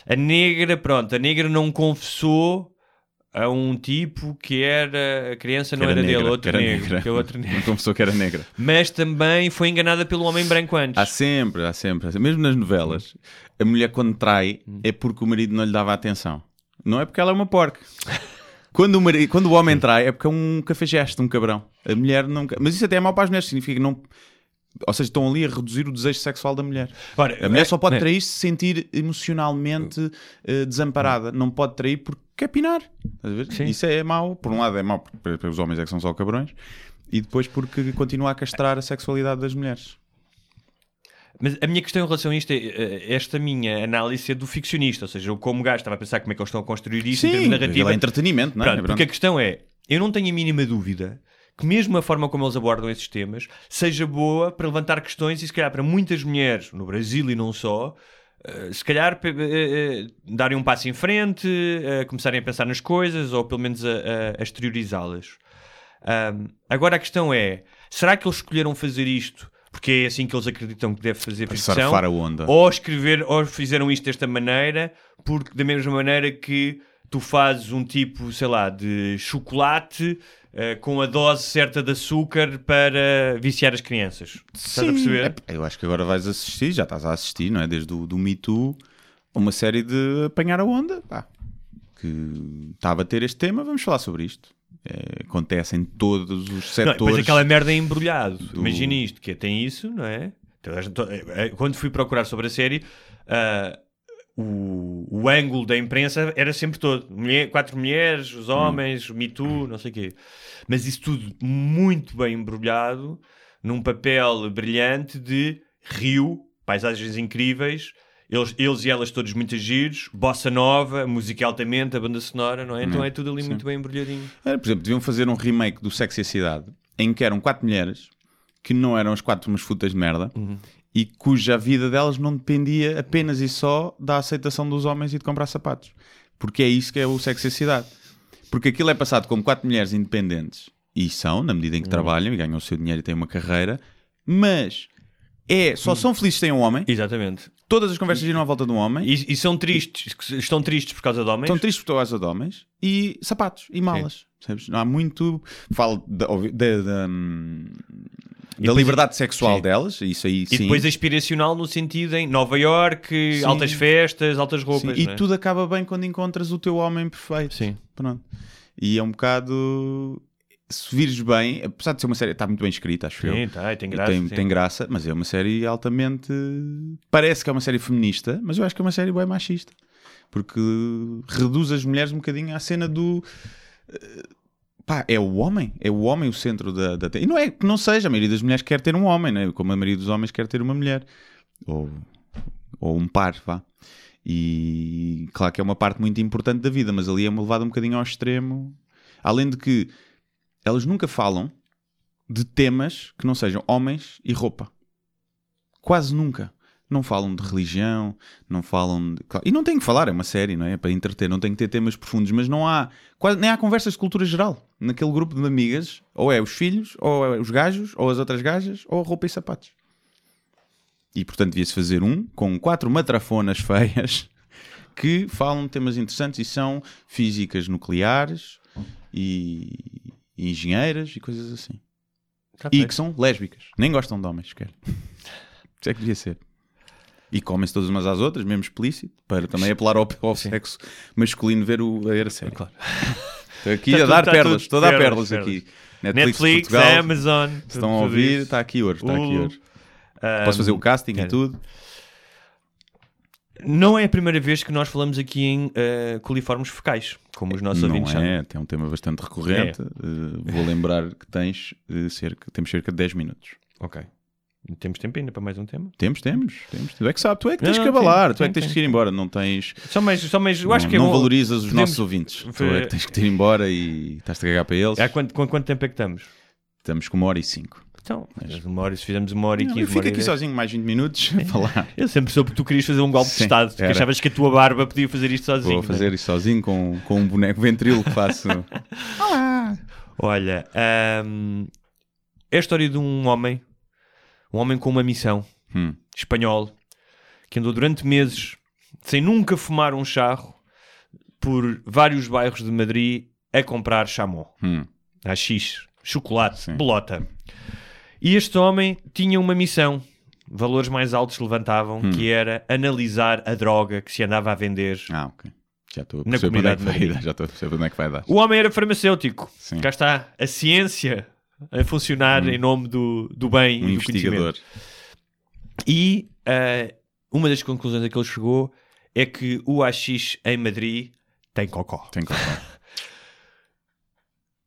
A negra, pronto, a negra não confessou a um tipo que era. A criança não Que era, negra, dele, outro era negro. negra. Que é outro negro. Confessou que era negra. Mas também foi enganada pelo homem branco antes. Há sempre, há sempre. há sempre. Mesmo nas novelas, a mulher quando trai é porque o marido não lhe dava atenção. Não é porque ela é uma porca. Quando o, marido, quando o homem trai é porque é um cafajeste, um cabrão. A mulher não. Mas isso até é mau para as mulheres, significa que não. Ou seja, estão ali a reduzir o desejo sexual da mulher. Ora, A mulher é- só pode é- trair se se sentir emocionalmente eh, desamparada. Não pode trair porque quer pinar. Sim. Isso é mau. Por um lado é mau porque porque os homens é que são só cabrões. E depois porque continua a castrar a sexualidade das mulheres. Mas a minha questão em relação a isto é eh, esta minha análise é do ficcionista, ou seja, eu como gajo estava a pensar como é que eles estão a construir isto em termos Sim, aquilo é entretenimento, não é? Pronto, Pronto. porque a questão é, eu não tenho a mínima dúvida que mesmo a forma como eles abordam esses temas seja boa para levantar questões e se calhar para muitas mulheres no Brasil e não só, eh, se calhar eh, eh, darem um passo em frente, começarem a pensar nas coisas ou pelo menos a, a- exteriorizá-las. Ahm, agora a questão é, será que eles escolheram fazer isto porque é assim que eles acreditam que deve fazer ficção? surfar a onda. Ou escrever, ou fizeram isto desta maneira, porque da mesma maneira que tu fazes um tipo, sei lá, de chocolate eh, com a dose certa de açúcar para viciar as crianças. Estás a perceber? É, eu acho que agora vais assistir, já estás a assistir, não é? Desde o do Me Too, uma série de apanhar a onda, pá, que está a bater este tema, vamos falar sobre isto. É, acontece em todos os Não, setores. depois aquela merda é embrulhado. do- Imagina isto, que é, tem isso, não é? Eh, eh, Quando fui procurar sobre a série, ah, o, o ângulo da imprensa era sempre todo. Mulher- quatro mulheres, os homens, o Me Too, não sei o quê. Mas isso tudo muito bem embrulhado, num papel brilhante de rio, paisagens incríveis, eles, eles e elas todos muito giros, bossa nova, música altamente, a banda sonora, não é? Então é tudo ali muito bem embrulhadinho. Por exemplo, deviam fazer um remake do Sexo a Cidade em que eram quatro mulheres que não eram as quatro umas futas de merda Uhum. E cuja vida delas não dependia apenas e só da aceitação dos homens e de comprar sapatos. Porque é isso que é o Sexo e a Cidade. Porque aquilo é passado como quatro mulheres independentes e são, na medida em que trabalham e ganham o seu dinheiro e têm uma carreira, mas é, só são felizes se têm um homem. Exatamente. Todas as conversas giram à volta de um homem. E, e são tristes, estão tristes por causa de homens. Estão tristes por causa de homens e sapatos e malas. Sabes? Não há muito. Falo da, da, da, liberdade sexual Sim. delas, isso aí E sim. depois aspiracional no sentido em Nova York, Sim. altas festas, altas roupas. E é? tudo acaba bem quando encontras o teu homem perfeito. Sim. Pronto. E é um bocado. Se vires bem, apesar de ser uma série, está muito bem escrita, acho eu. Sim, tá, e tem E graça. tem, sim. tem graça, mas é uma série altamente. Parece que é uma série feminista, mas eu acho que é uma série bem machista. Porque reduz as mulheres um bocadinho à cena do. Pá, é o homem, é o homem o centro da, da. E não é que não seja, a maioria das mulheres quer ter um homem, né? como a maioria dos homens quer ter uma mulher. Ou, ou um par, vá. E claro que é uma parte muito importante da vida, mas ali é levado um bocadinho ao extremo. Além de que elas nunca falam de temas que não sejam homens e roupa. Quase nunca. Não falam de religião, não falam de... E não tem que falar, é uma série, não é? É para entreter, não tem que ter temas profundos, mas não há... Quase, nem há conversas de cultura geral. Naquele grupo de amigas, ou é os filhos, ou é os gajos, ou as outras gajas, ou a roupa e sapatos. E portanto devia-se fazer um com quatro matrafonas feias que falam de temas interessantes e são físicas nucleares e, e engenheiras e coisas assim. Tá E que são lésbicas. Nem gostam de homens, sequer. Isso é que devia ser. E comem-se todas umas às outras, mesmo explícito, para também apelar ao, ao sexo masculino ver, o, a ver a série. Claro. Estou aqui Tá a dar tudo- tá perlas, tudo estou a dar perlas, perlas, perlas. aqui. Netflix, Netflix, Portugal, Amazon. se estão a ouvir, está aqui ouro, está aqui Hulu. ouro. Posso fazer o casting e tudo. Não é a primeira vez que nós falamos aqui em uh, coliformes fecais, como os nossos não ouvintes é, chamam. é um tema bastante recorrente. É. Uh, vou lembrar que tens uh, cerca, temos cerca de 10 minutos. Ok. Temos tempo ainda para mais um tema? Temos, temos, temos. Tu é que sabes, tu é que Não, tens que não, abalar, tem, tu é que tem, tens que tem. ir embora, não tens. Só mais, só mais eu não, acho que é não valorizas os podemos- nossos ouvintes. Tu é que tens que ir embora e estás a cagar para eles. Há quanto, com quanto tempo é que estamos? Estamos com uma hora e cinco. Então, uma hora, se fizermos uma hora e quinze, eu fico aqui sozinho mais 20 minutos a falar. Eu sempre soube que tu querias fazer um golpe de Sim, Estado, que achavas que a tua barba podia fazer isto sozinho. Vou é? fazer isso sozinho com, com um boneco ventrilo que faço. Olha, ahm, é a história de um homem, um homem com uma missão, Hum. espanhol, que andou durante meses sem nunca fumar um charro por vários bairros de Madrid a comprar chamon, Hum. AX, chocolate, Sim. bolota. E este homem tinha uma missão, valores mais altos levantavam, Hum. que era analisar a droga que se andava a vender. Ah, ok. Já estou a Na perceber para onde é que vai dar. Já estou a perceber onde é que vai dar. O homem era farmacêutico. Sim. Cá está a ciência a funcionar em nome do, do bem Um e do conhecimento. investigador. E ah, uma das conclusões a que ele chegou é que o AX em Madrid tem cocó. Tem que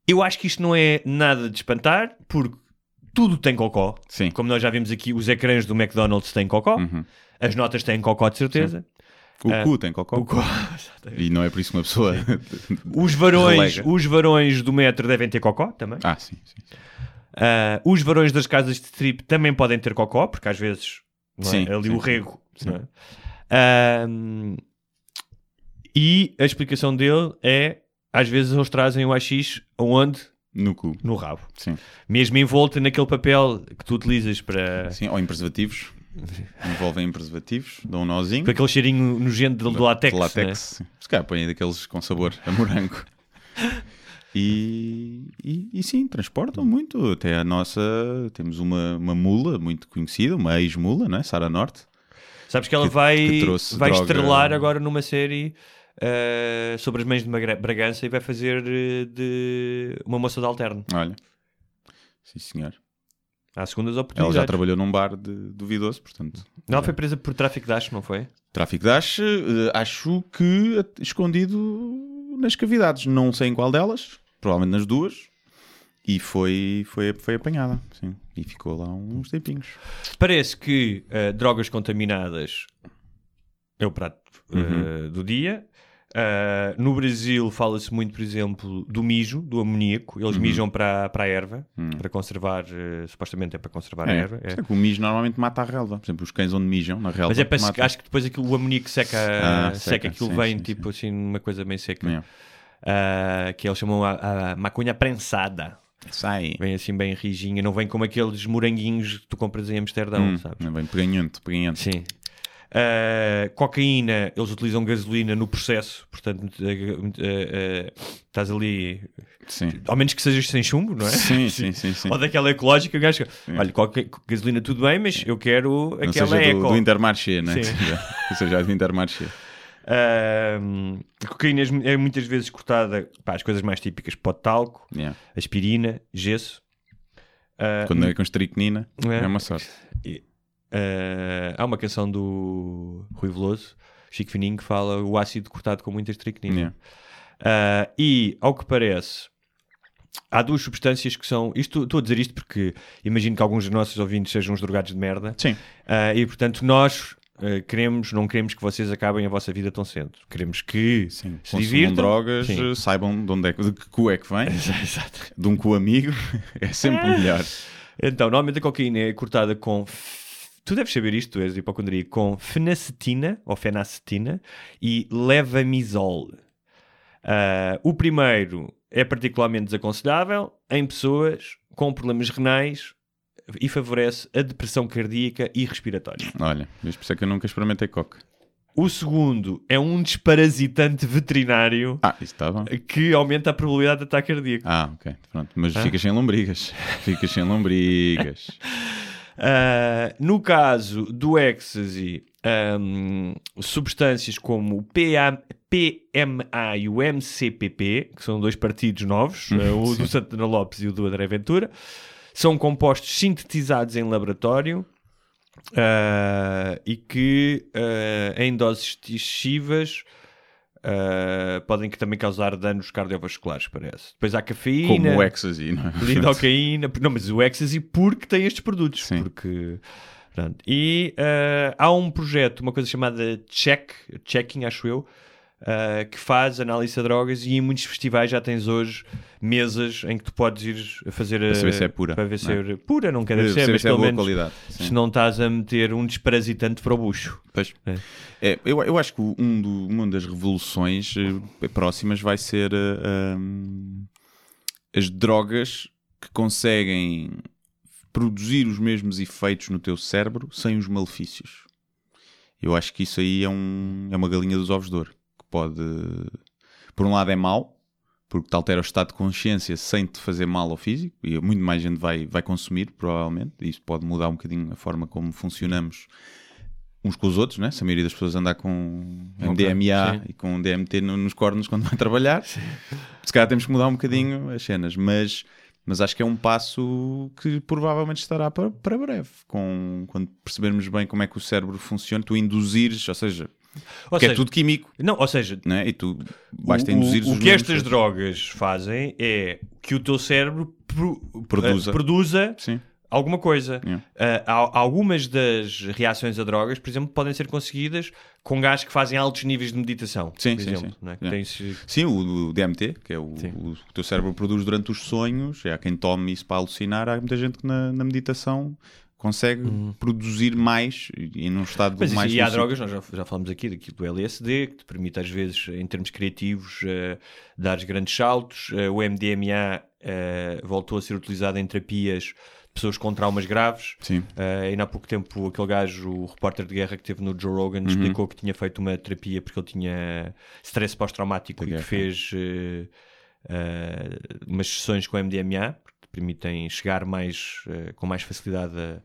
Eu acho que isto não é nada de espantar, porque tudo tem cocó. Sim. Como nós já vimos aqui, os ecrãs do McDonald's têm cocó, Uhum. as notas têm cocó de certeza. O Ah, cu tem cocó. Co- E não é por isso que uma pessoa. Os varões, os varões do metro devem ter cocó também. ah, sim, sim. sim. Ah, os varões das casas de strip também podem ter cocó, porque às vezes é? Sim, ali sim, o rego. É? Ah, e a explicação dele é: às vezes eles trazem o AX aonde? No cu. No rabo. Sim. Mesmo envolto naquele papel que tu utilizas para. Sim, ou em preservativos. Envolvem em preservativos, dão um nozinho. com aquele cheirinho nojento de, de látex. De látex. né? Se calhar põem daqueles com sabor a morango. E, e, e sim, transportam muito. Até a nossa. Temos uma, uma mula muito conhecida, uma ex-mula, não é? Sara Norte. Sabes que ela Que- vai, que vai droga- estrelar agora numa série ah, sobre as mães de Bragança e vai fazer eh, de uma moça de alterno. Olha. Sim, senhor. Há segundas Ela oportunidades. já trabalhou num bar de duvidoso, portanto. Ela foi presa por tráfico de acho, não foi? Tráfico de hash, eh, acho que escondido nas cavidades. Não sei em qual delas, provavelmente nas duas. E foi, foi, foi apanhada, sim. E ficou lá uns tempinhos. Parece que uh, drogas contaminadas é o prato uh, Uhum. do dia. Uh, no Brasil fala-se muito, por exemplo, do mijo, do amoníaco. Eles Uhum. mijam para, para a erva, Hum. para conservar, uh, supostamente é para conservar a É, erva. é. é que o mijo normalmente mata a relva. Por exemplo, os cães onde mijam na relva. Mas é para matam. acho que depois aquilo, o amoníaco seca, Ah, seca, seca, aquilo sim, vem sim, tipo assim, uma coisa bem seca. Uh, que eles chamam a, a maconha prensada. Sai. Vem assim bem rijinha, não vem como aqueles moranguinhos que tu compras em Amsterdão, Hum, sabes? não vem peganhento, peganhento. Sim. Uh, cocaína, eles utilizam gasolina no processo, portanto, uh, uh, uh, estás ali, Sim. ao menos que sejas sem chumbo, não é? Sim, sim, sim, sim. Ou daquela ecológica, o gajo, olha, coca- gasolina tudo bem, mas eu quero Não aquela seja do, eco. do Intermarché, né? Sim. Ou seja, do Intermarché. A cocaína é muitas vezes cortada, pá, as coisas mais típicas, pó de talco, Yeah. aspirina, gesso. Uh, Quando é com estricnina, É. é uma sorte. Uh, há uma canção do Rui Veloso, Chico Fininho, que fala o ácido cortado com muita estricnina. Yeah. Uh, e, ao que parece, há duas substâncias que são. Isto, estou a dizer isto porque imagino que alguns dos nossos ouvintes sejam uns drogados de merda. Sim. Uh, e, portanto, nós queremos, não queremos que vocês acabem a vossa vida tão cedo. Queremos que Sim. se Consumam divirtam. drogas, Sim. saibam de onde é que, de que cu é que vem. Exato. De um cu amigo. É sempre o melhor. Então, normalmente a cocaína é cortada com. Tu deves saber isto, tu és hipocondríaco, com fenacetina ou fenacetina e levamisol. Ah, o primeiro é particularmente desaconselhável em pessoas com problemas renais e favorece a depressão cardíaca e respiratória. Olha, mas por isso é que eu nunca experimentei coca. O segundo é um desparasitante veterinário Ah, está bom. que aumenta a probabilidade de ataque cardíaco. Ah, ok. Pronto. Mas Ah. ficas sem lombrigas. Ficas sem lombrigas. Uh, no caso do ecstasy, um, substâncias como o PA, PMA e o MCPP, que são dois partidos novos, uh, o do Santana Lopes e o do André Ventura, são compostos sintetizados em laboratório Ah, e que ah, em doses excessivas ah, podem também causar danos cardiovasculares, parece. Depois há cafeína, Como o Ecstasy, não é? lidocaína, não, mas o Ecstasy porque tem estes produtos. Sim. Porque, pronto. E ah, há um projeto, uma coisa chamada Check, Checking, acho eu, ah, que faz análise de drogas e em muitos festivais já tens hoje mesas em que tu podes ir a fazer Para saber ah, se é pura, para ver se não é pura, não quer Para dizer, mas se é pelo boa menos qualidade. Sim. se não estás a meter um desparasitante para o bucho. Pois. É. É, eu, eu acho que um do- uma das revoluções eh, próximas vai ser eh, hum, as drogas que conseguem produzir os mesmos efeitos no teu cérebro sem os malefícios. Eu acho que isso aí é, um, é uma galinha dos ovos de ouro. Pode. Por um lado é mau, porque te altera o estado de consciência sem te fazer mal ao físico, e muito mais gente vai, vai consumir, provavelmente. E isso pode mudar um bocadinho a forma como funcionamos uns com os outros, né? Se a maioria das pessoas andar com MDMA sim. e com DMT no- nos cornos quando vai trabalhar, se calhar temos que mudar um bocadinho as cenas, mas, mas acho que é um passo que provavelmente estará para, para breve, com, quando percebermos bem como é que o cérebro funciona, tu induzires, ou seja, Ou que é seja, tudo químico, Não, ou seja, né? e tu basta o, induzir o, o que estas drogas fazem é que o teu cérebro pro- Produza. eh, produza Sim. alguma coisa. Yeah. Ah, há- algumas das reações a drogas, por exemplo, podem ser conseguidas com gás que fazem altos níveis de meditação. Sim, por sim, exemplo, sim. é? Yeah. Sim, o, o DMT, que é o, o que o teu cérebro produz durante os sonhos, é há quem tome isso para alucinar, há muita gente que na, na meditação consegue produzir mais e num estado Uhum. Mas mais e há drogas, nós já, já falamos aqui daquilo do LSD, que te permite às vezes, em termos criativos, eh, dar grandes saltos. Eh, o MDMA eh, voltou a ser utilizado em terapias de pessoas com traumas graves. Sim. Eh, ainda há pouco tempo, aquele gajo, o repórter de guerra que teve no Joe Rogan, Uhum. explicou que tinha feito uma terapia porque ele tinha stress pós-traumático e que guerra. fez eh, eh, umas sessões com MDMA, permitem chegar mais, eh, com mais facilidade a,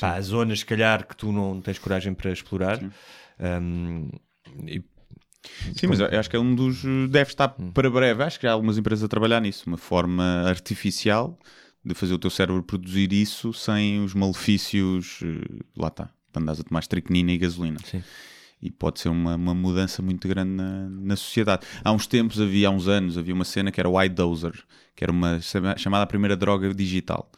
pá, a zonas, se calhar, que tu não tens coragem para explorar. Um, e- Sim, mas eu acho que é um dos. Deve estar Hum. para breve. Acho que há algumas empresas a trabalhar nisso. Uma forma artificial de fazer o teu cérebro produzir isso sem os malefícios. eh, Lá está. De andares a tomar estricnina e gasolina. Sim. E pode ser uma, uma mudança muito grande na, na sociedade. Há uns tempos, havia há uns anos, havia uma cena que era o iDozer, que era uma chama- chamada a primeira droga digital.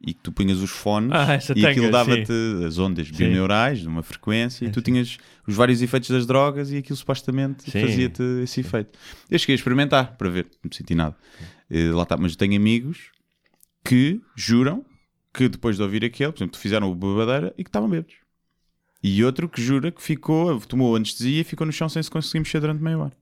E que tu punhas os fones Ah, e aquilo dava-te as ondas bioneurais de uma frequência e tu tinhas os vários efeitos das drogas e aquilo supostamente fazia-te esse efeito. Eu cheguei a experimentar para ver, não senti nada. Eh, lá está, mas tenho amigos que juram que depois de ouvir aquele, por exemplo, fizeram o bebadeira e que estavam bêbados. E outro que jura que ficou, tomou anestesia e ficou no chão sem se conseguir mexer durante meia hora.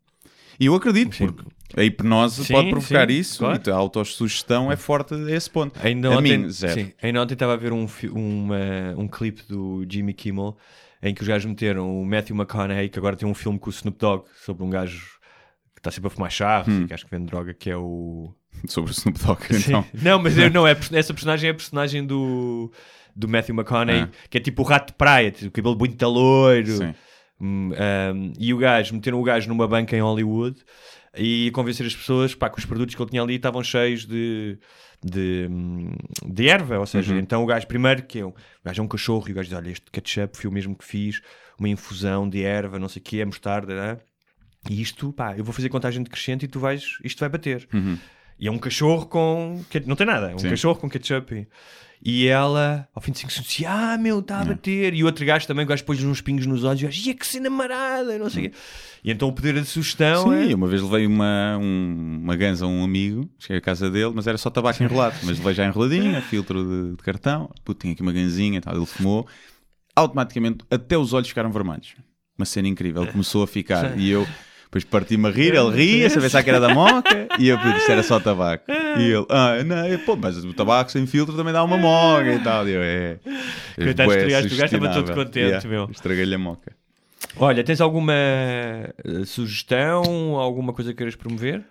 E eu acredito, Sim. porque a hipnose Sim, pode provocar sim, isso claro. e a autossugestão é forte a esse ponto. Ainda a ontem, mim, zero. ainda ontem estava a ver um, uma- um clipe do Jimmy Kimmel em que os gajos meteram o Matthew McConaughey, que agora tem um filme com o Snoop Dogg sobre um gajo que está sempre a fumar charros Hum. e que acho que vende droga, que é o. Sobre o Snoop Dogg, então. Não, mas eu, não, é, essa personagem é a personagem do, do Matthew McConaughey, Ah. que é tipo o rato de praia, tipo, o cabelo muito loiro. Sim. Hum, um, e o gajo, meteram o gajo numa banca em Hollywood e convencer as pessoas pá, que os produtos que ele tinha ali estavam cheios de, de, hum, de erva. Ou seja, Uhum. então o gajo, primeiro, que é um, o gajo é um cachorro e o gajo diz: Olha, este ketchup foi o mesmo que fiz, uma infusão de erva, não sei o que, é mostarda. né? E isto, pá, eu vou fazer contagem decrescente e tu vais, isto vai bater. E é um cachorro com. Não tem nada, é um Sim. cachorro com ketchup. E- E ela, ao fim de 5 segundos, disse: Ah, meu, está a bater. E o outro gajo também, o gajo pôs uns pingos nos olhos e o gajo, "Ia, que cena marada, não sei o quê. E então o poder de sugestão Sim, é. uma vez levei uma, um- uma ganza a um amigo, cheguei à casa dele, mas era só tabaco enrolado. Mas levei já enroladinha, filtro de, de cartão, puto, tinha aqui uma ganzinha, e tal, ele fumou. Automaticamente, até os olhos ficaram vermelhos. Uma cena incrível, ele começou a ficar. E eu, depois parti-me a rir, ele ria, se pensar que era da moca, e eu isto era só tabaco. E ele, ah, não, eu, pô, mas o tabaco sem filtro também dá uma moca e tal. E eu, é. Coitado, bué estragaste, o gajo estava todo contente, meu. Estraguei-lhe a moca. Olha, tens alguma eh, sugestão, alguma coisa que queiras promover?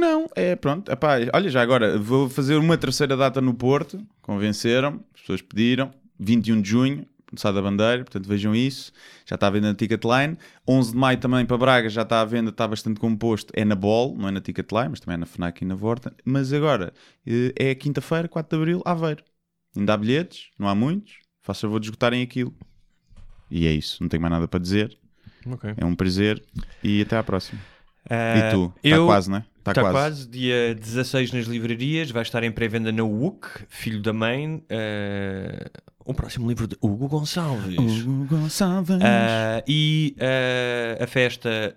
Não, é pronto. Epá, olha, já agora vou fazer uma terceira data no Porto. Convenceram, as pessoas pediram. 21 de junho, Sá da Bandeira, portanto vejam isso. Já está à venda na Ticketline. 11 de maio também para Braga, já está à venda, está bastante composto. É na Ball, não é na Ticketline, mas também é na FNAC e na Vorta. Mas agora eh, é quinta-feira, 4 de abril, Aveiro. Ainda há bilhetes, não há muitos. faça favor de esgotarem aquilo. E é isso, não tenho mais nada para dizer. Ok. É um prazer e até à próxima. Ah, e tu? Está eu- quase, não é? Está Está quase. quase. dia 16 nas livrarias, vai estar em pré-venda na UC, Filho da Mãe, eh, o próximo livro de Hugo Gonçalves. Hugo Gonçalves. Ah, e ah, a festa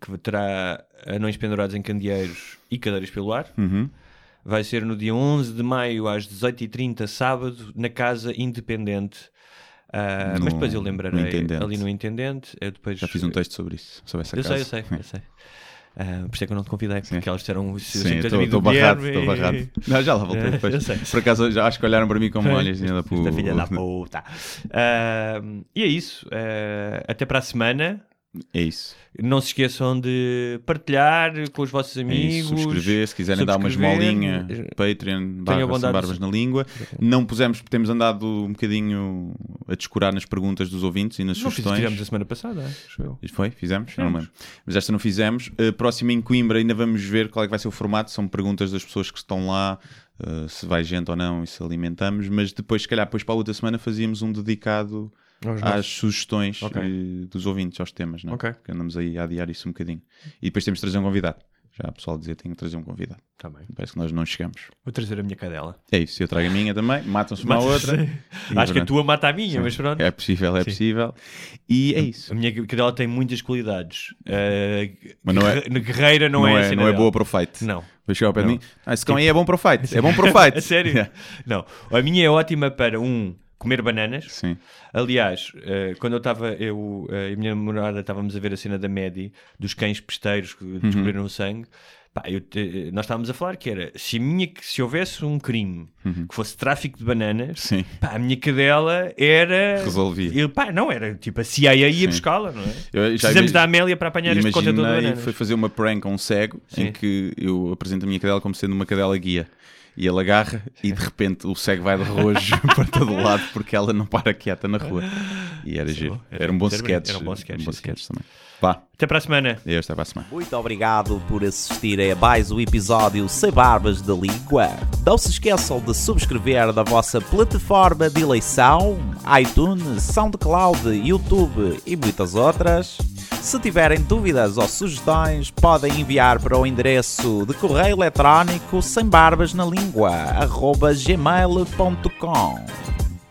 que terá anões pendurados em candeeiros e cadeiras pelo ar Uhum. vai ser no dia 11 de maio às 18h30, sábado, na Casa Independente. No- mas depois eu no lembrarei Intendente. ali no Intendente. Eu depois, Já fiz um texto sobre isso, sobre essa Eu casa. sei, eu sei, eu sei. Ah, por isso é que eu não te convidei, Sim. porque elas disseram "Se- se Sim, tens estou barrado, estou barrado. Não, já lá voltei depois. Por acaso, já acho que olharam para mim como olhas, filha da puta. filha da puta. Ah, e é isso. Ah, até para a semana. É isso. Não se esqueçam de partilhar com os vossos É amigos. isso. Subscrever, se quiserem dar uma subscrever. esmolinha, Patreon, barra, bondade barbas na língua. Não pusemos, temos andado um bocadinho a descurar nas perguntas dos ouvintes e nas Não sugestões. tivemos a semana passada, acho eu. Foi? Fizemos? Fizemos. Mas esta não fizemos. Uh, próximo em Coimbra ainda vamos ver qual é que vai ser o formato. São perguntas das pessoas que estão lá, uh, se vai gente ou não e se alimentamos. Mas depois, se calhar, depois para a outra semana fazíamos um dedicado às nossos. sugestões Ok. eh, dos ouvintes, aos temas. Não é? Ok. Porque andamos aí a adiar isso um bocadinho. E depois temos de trazer um convidado. Já o pessoal dizia tenho que trazer um convidado. Tá bem. Parece que nós não chegamos. Vou trazer a minha cadela. É isso, eu trago a minha também, matam-se uma à outra. Acho que a pronto. tua mata a minha, mas pronto. É possível, é Sim. possível. E é isso. A minha cadela tem muitas qualidades. Uh, Mas não é- guerre- Guerreira não, é, a cena não é boa para o fight. Não. Vai chegar ao pé de Não. mim. Ah, esse cão aí é bom para o fight. É bom para o fight. a sério? Yeah. Não. A minha é ótima para, um, comer bananas. Sim. Aliás, eh, quando eu estava, eu eh, e a minha namorada estávamos a ver a cena da Medi, dos cães pesteiros que Uhum. descobriram o sangue, pá, eu te- nós estávamos a falar que era, se, minha, se houvesse um crime que fosse tráfico de bananas, Uhum. Pá, a minha cadela era... Resolvia. Eu, pá, não, era tipo a CIA ia buscá-la, não é? Eu já Precisamos da Amélia para apanhar este contentor de bananas. foi fazer uma prank a um cego Sim. em que eu apresento a minha cadela como sendo uma cadela guia. E ele agarra e de repente o cego vai de rojo para todo lado porque ela não para quieta na rua. E era giro. era- Era um bom sketch. era um bom sketch, sim, sketch também. Vá, Até para a semana. eu até para a semana. Muito obrigado por assistirem a mais um episódio Sem Barbas da Língua. Não se esqueçam de subscrever na vossa plataforma de eleição, iTunes, SoundCloud, YouTube e muitas outras. Se tiverem dúvidas ou sugestões, podem enviar para o endereço de correio eletrónico sem barbas na língua, gmail.com.